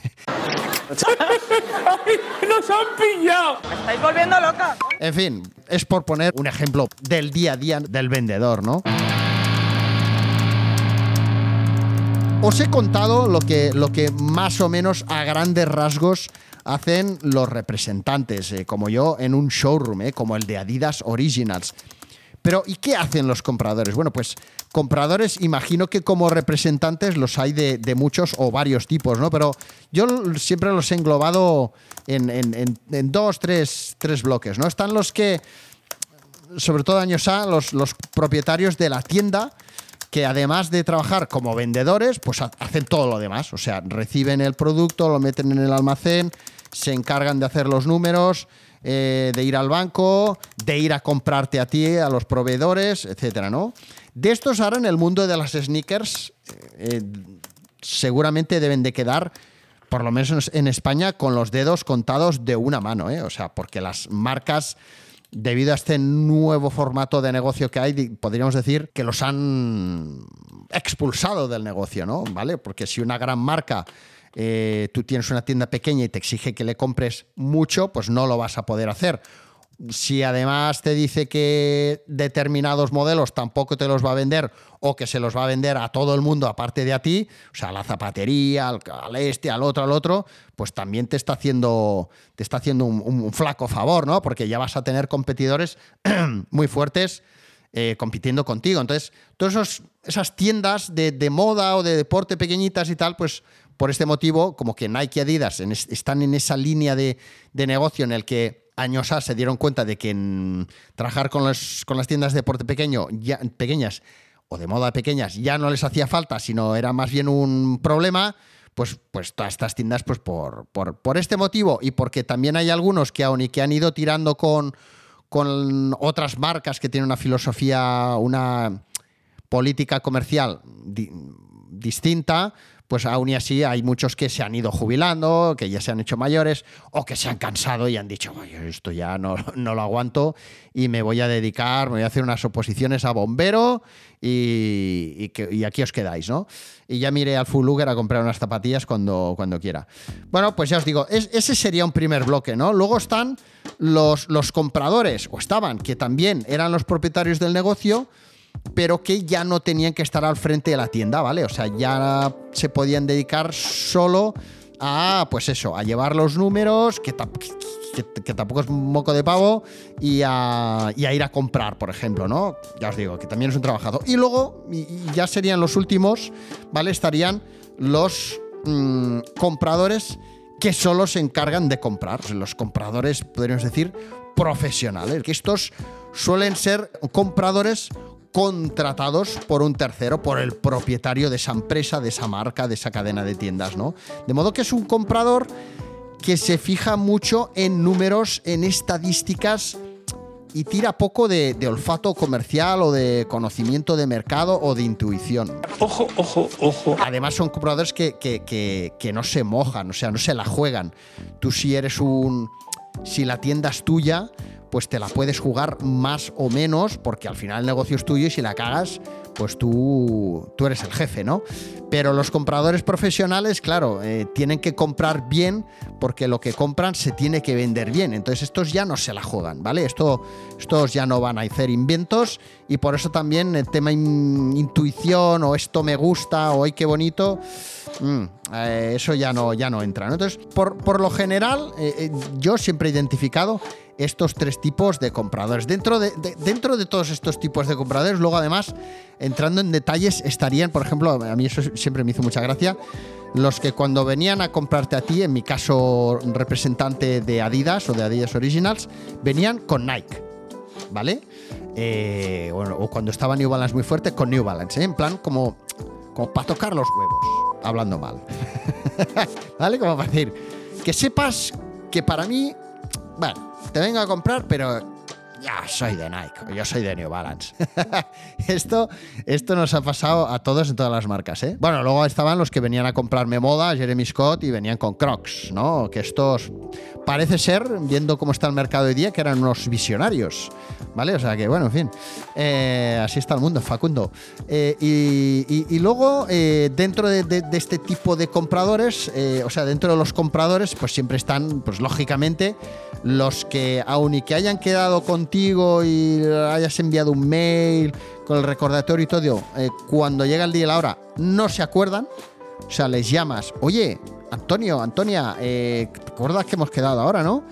¡Nos han pillado! estáis volviendo loca. En fin, es por poner un ejemplo del día a día del vendedor, ¿no? Os he contado lo que, lo que más o menos a grandes rasgos hacen los representantes, eh, como yo, en un showroom, eh, como el de Adidas Originals. Pero, ¿y qué hacen los compradores? Bueno, pues compradores, imagino que como representantes los hay de, muchos o varios tipos, ¿no? Pero yo siempre los he englobado en, dos, tres, tres bloques, ¿no? Están los que, sobre todo años A, los propietarios de la tienda, que además de trabajar como vendedores, pues ha- hacen todo lo demás. O sea, reciben el producto, lo meten en el almacén, se encargan de hacer los números, eh, de ir al banco, de ir a comprarte a ti, a los proveedores, etcétera, ¿no? De estos ahora en el mundo de las sneakers, eh, seguramente deben de quedar, por lo menos en España, con los dedos contados de una mano, ¿eh? O sea, porque las marcas debido a este nuevo formato de negocio que hay, podríamos decir que los han expulsado del negocio, ¿no? ¿Vale? Porque si una gran marca, eh, tú tienes una tienda pequeña y te exige que le compres mucho, pues no lo vas a poder hacer. Si además te dice que determinados modelos tampoco te los va a vender o que se los va a vender a todo el mundo aparte de a ti, o sea, a la zapatería, al, este, al otro, al otro, pues también te está haciendo, te está haciendo un, flaco favor, ¿no? Porque ya vas a tener competidores muy fuertes eh, compitiendo contigo. Entonces, todas esas tiendas de, moda o de deporte pequeñitas y tal, pues por este motivo, como que Nike y Adidas están en esa línea de, de negocio en el que años A se dieron cuenta de que trabajar con, los- con las tiendas de deporte pequeño, ya, pequeñas o de moda pequeñas ya no les hacía falta, sino era más bien un problema, pues, pues todas estas tiendas, pues por, por, por este motivo. Y porque también hay algunos que aún y que han ido tirando con, con otras marcas que tienen una filosofía, una política comercial di- distinta, pues aún y así hay muchos que se han ido jubilando, que ya se han hecho mayores o que se han cansado y han dicho, esto ya no, no lo aguanto y me voy a dedicar, me voy a hacer unas oposiciones a bombero y, aquí os quedáis, ¿no? Y ya miré al Full Luger a comprar unas zapatillas cuando, cuando quiera. Bueno, pues ya os digo, es- ese sería un primer bloque, ¿no? Luego están los, los compradores, o estaban, que también eran los propietarios del negocio, pero que ya no tenían que estar al frente de la tienda, ¿vale? O sea, ya se podían dedicar solo a, pues eso, a llevar los números, que, tampoco es moco de pavo, y a, y a ir a comprar, por ejemplo, ¿no? Ya os digo, que también es un trabajazo. Y luego, y ya serían los últimos, ¿vale? Estarían los mm, compradores que solo se encargan de comprar. Los compradores, podríamos decir, profesionales, que estos suelen ser compradores contratados por un tercero, por el propietario de esa empresa, de esa marca, de esa cadena de tiendas, ¿no? De modo que es un comprador que se fija mucho en números, en estadísticas y tira poco de, de olfato comercial o de conocimiento de mercado o de intuición. Ojo, ojo, ojo. Además son compradores que, que- que- que no se mojan, o sea, no se la juegan. Tú si eres un... Si la tienda es tuya, pues te la puedes jugar más o menos, porque al final el negocio es tuyo y si la cagas, pues tú, tú eres el jefe, ¿no? Pero los compradores profesionales, claro, eh, tienen que comprar bien porque lo que compran se tiene que vender bien. Entonces estos ya no se la juegan, ¿vale? Esto, estos ya no van a hacer inventos y por eso también el tema in- intuición o esto me gusta o ay qué bonito, mm, eh, eso ya no, ya no entra. Entonces, por, por lo general, eh, yo siempre he identificado estos tres tipos de compradores. Dentro de, de- dentro de todos estos tipos de compradores, luego además, entrando en detalles, estarían, por ejemplo, a mí eso siempre me hizo mucha gracia, los que cuando venían a comprarte a ti, en mi caso representante de Adidas o de Adidas Originals, venían con Nike. ¿Vale? Eh, bueno, o cuando estaba New Balance muy fuerte, con New Balance, ¿eh? en plan como, como para tocar los huevos, hablando mal. ¿Vale? Como para decir, que sepas que para mí, bueno, te vengo a comprar, pero ya soy de Nike, yo soy de New Balance. esto, esto nos ha pasado a todos en todas las marcas, ¿eh? Bueno, luego estaban los que venían a comprarme moda, Jeremy Scott, y venían con Crocs, ¿no? Que estos parece ser, viendo cómo está el mercado hoy día, que eran unos visionarios, ¿vale? O sea que, bueno, en fin, eh, así está el mundo, Facundo. Eh, y, y- luego, eh, dentro de, este tipo de compradores, o sea, dentro de los compradores, pues siempre están, pues lógicamente, los que, aun y que hayan quedado contigo y hayas enviado un mail con el recordatorio y todo, eh, cuando llega el día y la hora, no se acuerdan. O sea, les llamas, oye, Antonio, Antonia, eh, ¿te acuerdas que hemos quedado ahora, no?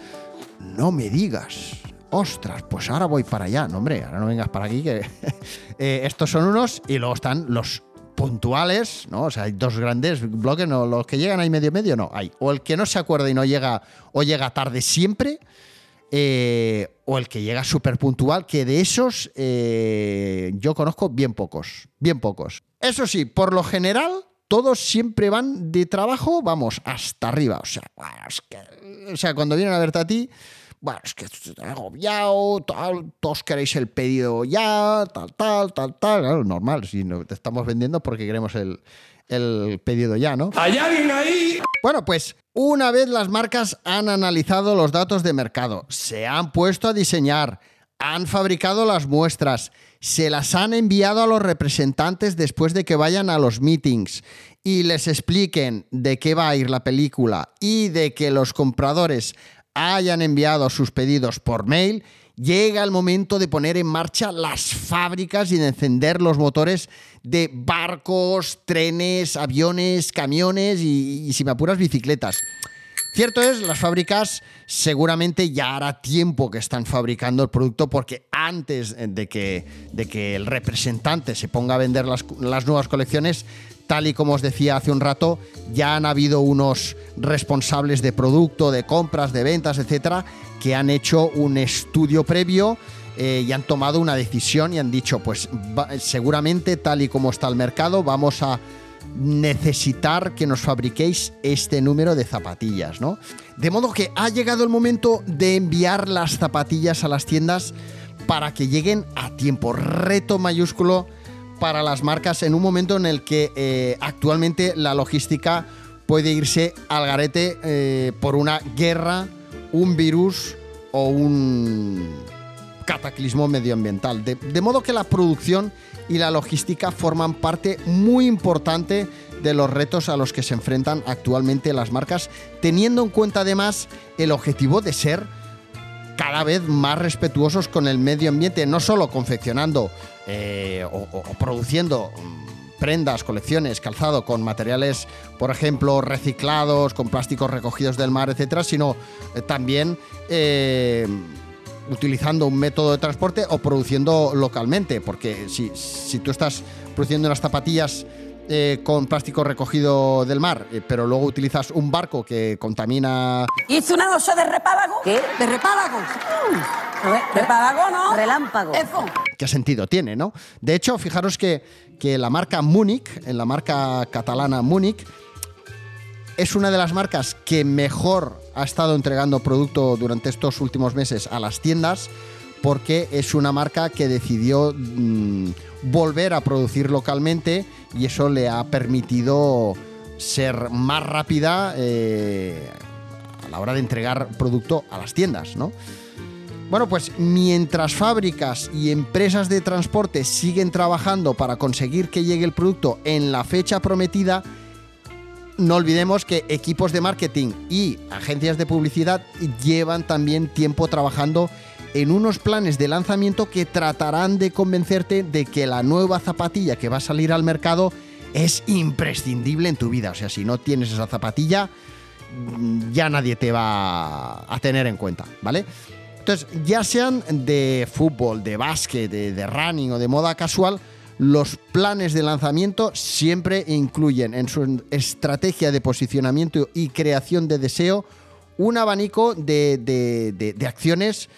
No me digas. Ostras, pues ahora voy para allá. No, hombre, ahora no vengas para aquí. Que Eh, estos son unos y luego están los puntuales, ¿no? O sea, hay dos grandes bloques, no, los que llegan ahí medio medio, no, hay. O el que no se acuerda y no llega, o llega tarde siempre, eh, o el que llega súper puntual, que de esos eh, yo conozco bien pocos, bien pocos. Eso sí, por lo general, todos siempre van de trabajo, vamos, hasta arriba. O sea, o sea cuando vienen a verte a ti, bueno, es que estoy agobiado, tal, todos queréis el pedido ya, tal, tal, tal, tal. Claro, normal, si no, te estamos vendiendo porque queremos el, el pedido ya, ¿no? ¿Hay alguien ahí? Bueno, pues una vez las marcas han analizado los datos de mercado, se han puesto a diseñar, han fabricado las muestras, se las han enviado a los representantes después de que vayan a los meetings y les expliquen de qué va a ir la película y de que los compradores hayan enviado sus pedidos por mail, llega el momento de poner en marcha las fábricas y de encender los motores de barcos, trenes, aviones, camiones y, y si me apuras, bicicletas. Cierto es, las fábricas seguramente ya hará tiempo que están fabricando el producto porque antes de que, de que el representante se ponga a vender las, las nuevas colecciones, tal y como os decía hace un rato, ya han habido unos responsables de producto, de compras, de ventas, etcétera, que han hecho un estudio previo eh, y han tomado una decisión y han dicho, pues seguramente tal y como está el mercado, vamos a necesitar que nos fabriquéis este número de zapatillas, ¿no? De modo que ha llegado el momento de enviar las zapatillas a las tiendas para que lleguen a tiempo. Reto mayúsculo para las marcas en un momento en el que eh, actualmente la logística puede irse al garete eh, por una guerra, un virus o un cataclismo medioambiental. De, de modo que la producción y la logística forman parte muy importante de los retos a los que se enfrentan actualmente las marcas, teniendo en cuenta además el objetivo de ser cada vez más respetuosos con el medio ambiente, no solo confeccionando eh, o, produciendo mm, prendas, colecciones, calzado con materiales, por ejemplo, reciclados, con plásticos recogidos del mar, etcétera, sino eh, también eh, utilizando un método de transporte o produciendo localmente, porque si, si tú estás produciendo unas zapatillas eh, con plástico recogido del mar, eh, pero luego utilizas un barco que contamina Hice una noche de repálago. ¿Qué? De repálago. Re- Repálago, ¿no? Relámpago. Eso. ¿Qué sentido tiene, no? De hecho, fijaros que, que la marca Múnich, en la marca catalana Múnich, es una de las marcas que mejor ha estado entregando producto durante estos últimos meses a las tiendas, porque es una marca que decidió mm, volver a producir localmente y eso le ha permitido ser más rápida eh, a la hora de entregar producto a las tiendas, ¿no? Bueno, pues mientras fábricas y empresas de transporte siguen trabajando para conseguir que llegue el producto en la fecha prometida, no olvidemos que equipos de marketing y agencias de publicidad llevan también tiempo trabajando en unos planes de lanzamiento que tratarán de convencerte de que la nueva zapatilla que va a salir al mercado es imprescindible en tu vida. O sea, si no tienes esa zapatilla, mm, ya nadie te va a tener en cuenta, ¿vale? Entonces, ya sean de fútbol, de básquet, de, running o de moda casual, los planes de lanzamiento siempre incluyen en su estrategia de posicionamiento y creación de deseo un abanico de- de- de acciones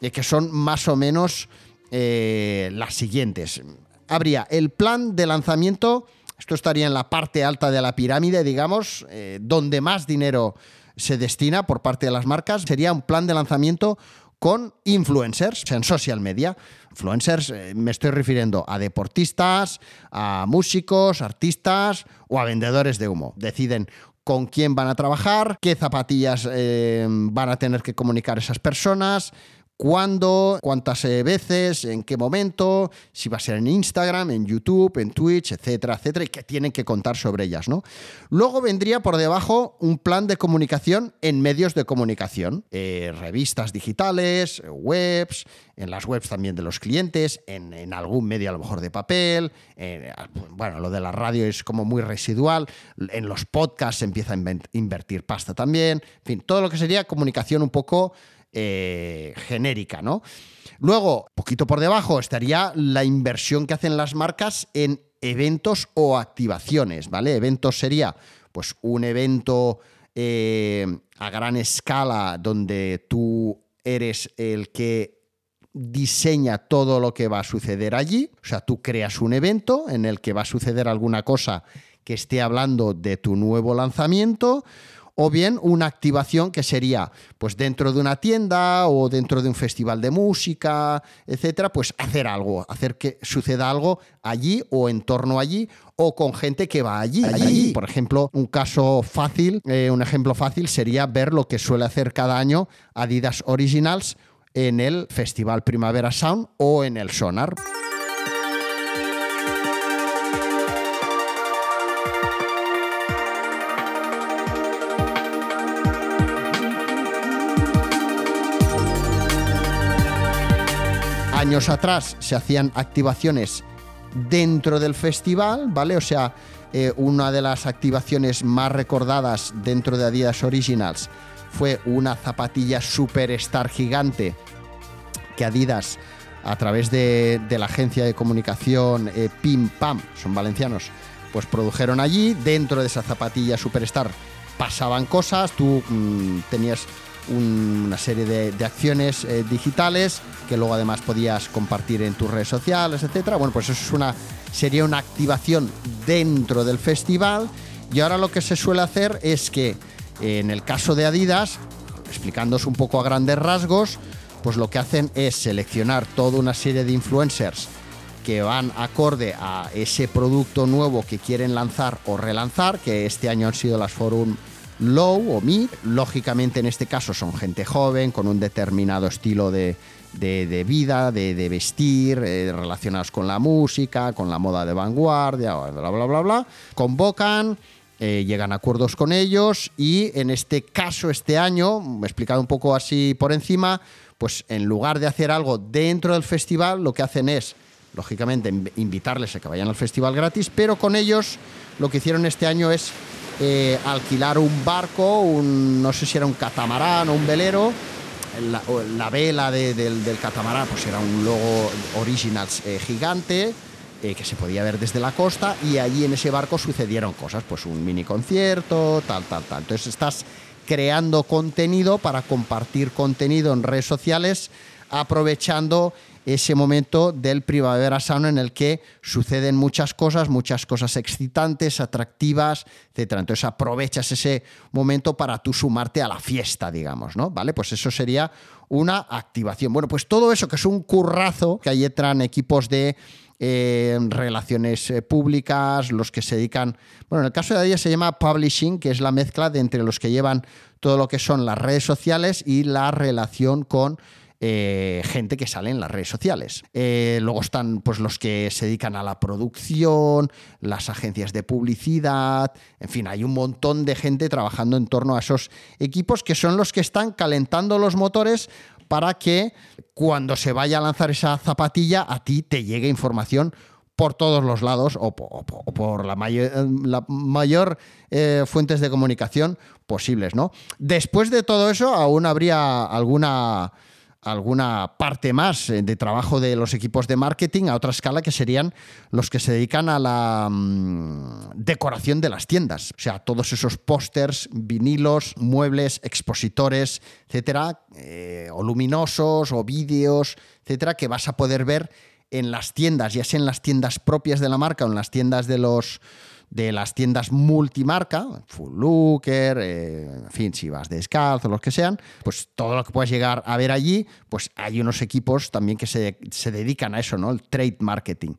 eh, que son más o menos eh, las siguientes. Habría el plan de lanzamiento, esto estaría en la parte alta de la pirámide, digamos, eh, donde más dinero se destina por parte de las marcas, sería un plan de lanzamiento con influencers, en social media. Influencers, eh, me estoy refiriendo a deportistas, a músicos, artistas o a vendedores de humo. Deciden con quién van a trabajar, qué zapatillas van a tener que comunicar esas personas, cuándo, cuántas eh, veces, en qué momento, si va a ser en Instagram, en YouTube, en Twitch, etcétera, etcétera, y qué tienen que contar sobre ellas, ¿no? Luego vendría por debajo un plan de comunicación en medios de comunicación, eh, revistas digitales, webs, en las webs también de los clientes, en, algún medio a lo mejor de papel, bueno, lo de la radio es como muy residual, en los podcasts se empieza a invertir pasta también, en fin, todo lo que sería comunicación un poco eh, genérica, ¿no? Luego, poquito por debajo, estaría la inversión que hacen las marcas en eventos o activaciones, ¿vale? Eventos sería, pues, un evento eh, a gran escala donde tú eres el que diseña todo lo que va a suceder allí. O sea, tú creas un evento en el que va a suceder alguna cosa que esté hablando de tu nuevo lanzamiento. O bien una activación que sería, pues dentro de una tienda o dentro de un festival de música, etcétera, pues hacer algo, hacer que suceda algo allí o en torno allí o con gente que va allí. allí. Por ejemplo, un caso fácil, eh, un ejemplo fácil sería ver lo que suele hacer cada año Adidas Originals en el Festival Primavera Sound o en el Sonar. Años atrás se hacían activaciones dentro del festival, ¿vale? O sea, eh, una de las activaciones más recordadas dentro de Adidas Originals fue una zapatilla superstar gigante que Adidas, a través de, la agencia de comunicación eh, Pim Pam, son valencianos, pues produjeron allí. Dentro de esa zapatilla Superstar pasaban cosas, tú mm, tenías un- una serie de, acciones eh, digitales que luego además podías compartir en tus redes sociales, etcétera. Bueno, pues eso es una, sería una activación dentro del festival. Y ahora lo que se suele hacer es que eh, en el caso de Adidas, explicándoos un poco a grandes rasgos, pues lo que hacen es seleccionar toda una serie de influencers que van acorde a ese producto nuevo que quieren lanzar o relanzar, que este año han sido las Forum Low o Mid. Lógicamente en este caso son gente joven, con un determinado estilo de, de- vida, de, de vestir, eh, relacionados con la música, con la moda de vanguardia, bla, bla, bla, bla. Convocan, eh, llegan a acuerdos con ellos y en este caso, este año, explicado un poco así por encima, pues en lugar de hacer algo dentro del festival, lo que hacen es, lógicamente, inv- invitarles a que vayan al festival gratis, pero con ellos lo que hicieron este año es eh, alquilar un barco, un, no sé si era un catamarán o un velero, la, vela de- del, del catamarán pues era un logo originals eh, gigante eh, que se podía ver desde la costa y allí en ese barco sucedieron cosas, pues un mini concierto, tal, tal, tal. Entonces estás creando contenido para compartir contenido en redes sociales aprovechando ese momento del Primavera Sound en el que suceden muchas cosas, muchas cosas excitantes, atractivas, etcétera. Entonces aprovechas ese momento para tú sumarte a la fiesta, digamos, ¿no? ¿Vale? Pues eso sería una activación. Bueno, pues todo eso que es un currazo, que ahí entran equipos de eh, relaciones eh, públicas, los que se dedican, bueno, en el caso de ella se llama publishing, que es la mezcla de entre los que llevan todo lo que son las redes sociales y la relación con eh, gente que sale en las redes sociales. Eh, luego están pues, los que se dedican a la producción, las agencias de publicidad, en fin, hay un montón de gente trabajando en torno a esos equipos que son los que están calentando los motores para que cuando se vaya a lanzar esa zapatilla a ti te llegue información por todos los lados o po- o por, la mayor, eh, fuentes de comunicación posibles, ¿no? Después de todo eso, aún habría alguna alguna parte más eh, de trabajo de los equipos de marketing a otra escala que serían los que se dedican a la mm, decoración de las tiendas. O sea, todos esos pósters, vinilos, muebles, expositores, etcétera, eh, o luminosos, o vídeos, etcétera, que vas a poder ver en las tiendas, ya sea en las tiendas propias de la marca o en las tiendas de los de las tiendas multimarca, Full Looker, eh, en fin, si vas descalzo, los que sean, pues todo lo que puedas llegar a ver allí, pues hay unos equipos también que se, se dedican a eso, ¿no? El trade marketing.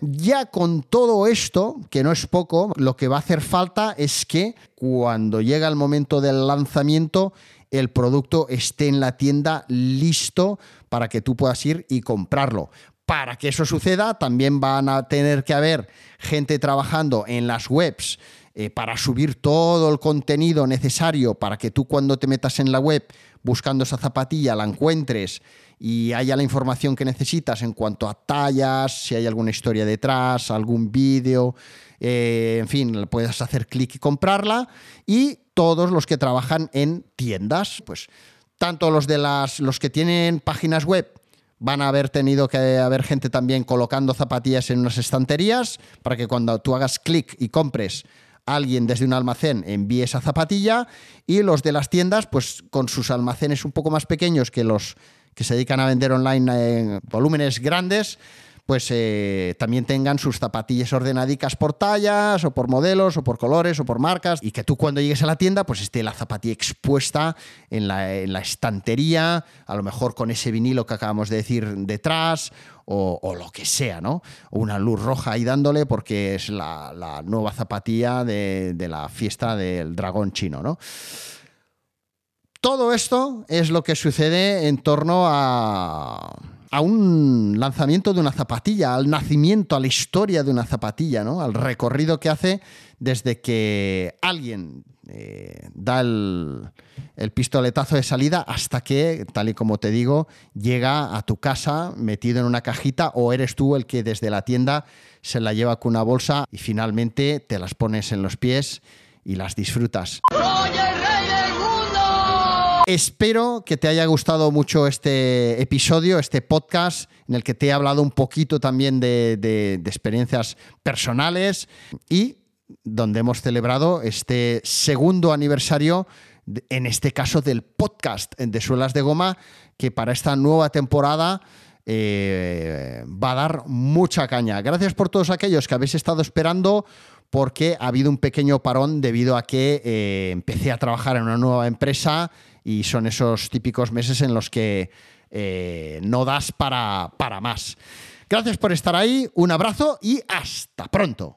Ya con todo esto, que no es poco, lo que va a hacer falta es que cuando llega el momento del lanzamiento, el producto esté en la tienda listo para que tú puedas ir y comprarlo. Para que eso suceda, también van a tener que haber gente trabajando en las webs eh, para subir todo el contenido necesario para que tú cuando te metas en la web buscando esa zapatilla la encuentres y haya la información que necesitas en cuanto a tallas, si hay alguna historia detrás, algún vídeo, eh, en fin, puedes hacer clic y comprarla. Y todos los que trabajan en tiendas, pues tanto los de las los que tienen páginas web van a haber tenido que haber gente también colocando zapatillas en unas estanterías para que cuando tú hagas clic y compres alguien desde un almacén envíe esa zapatilla y los de las tiendas pues con sus almacenes un poco más pequeños que los que se dedican a vender online en volúmenes grandes pues eh, también tengan sus zapatillas ordenadicas por tallas o por modelos o por colores o por marcas y que tú cuando llegues a la tienda pues esté la zapatilla expuesta en la, en la estantería, a lo mejor con ese vinilo que acabamos de decir detrás o, lo que sea, ¿no? Una luz roja ahí dándole porque es la, la nueva zapatilla de, de la fiesta del dragón chino, ¿no? Todo esto es lo que sucede en torno a, un lanzamiento de una zapatilla, al nacimiento, a la historia de una zapatilla, ¿no? al recorrido que hace desde que alguien eh, da el, el pistoletazo de salida hasta que, tal y como te digo, llega a tu casa metido en una cajita o eres tú el que desde la tienda se la lleva con una bolsa y finalmente te las pones en los pies y las disfrutas. Espero que te haya gustado mucho este episodio, este podcast, en el que te he hablado un poquito también de, experiencias personales y donde hemos celebrado este segundo aniversario, en este caso del podcast de Suelas de Goma, que para esta nueva temporada eh, va a dar mucha caña. Gracias por todos aquellos que habéis estado esperando porque ha habido un pequeño parón debido a que eh, empecé a trabajar en una nueva empresa y son esos típicos meses en los que eh, no das para, para más. Gracias por estar ahí, un abrazo y hasta pronto.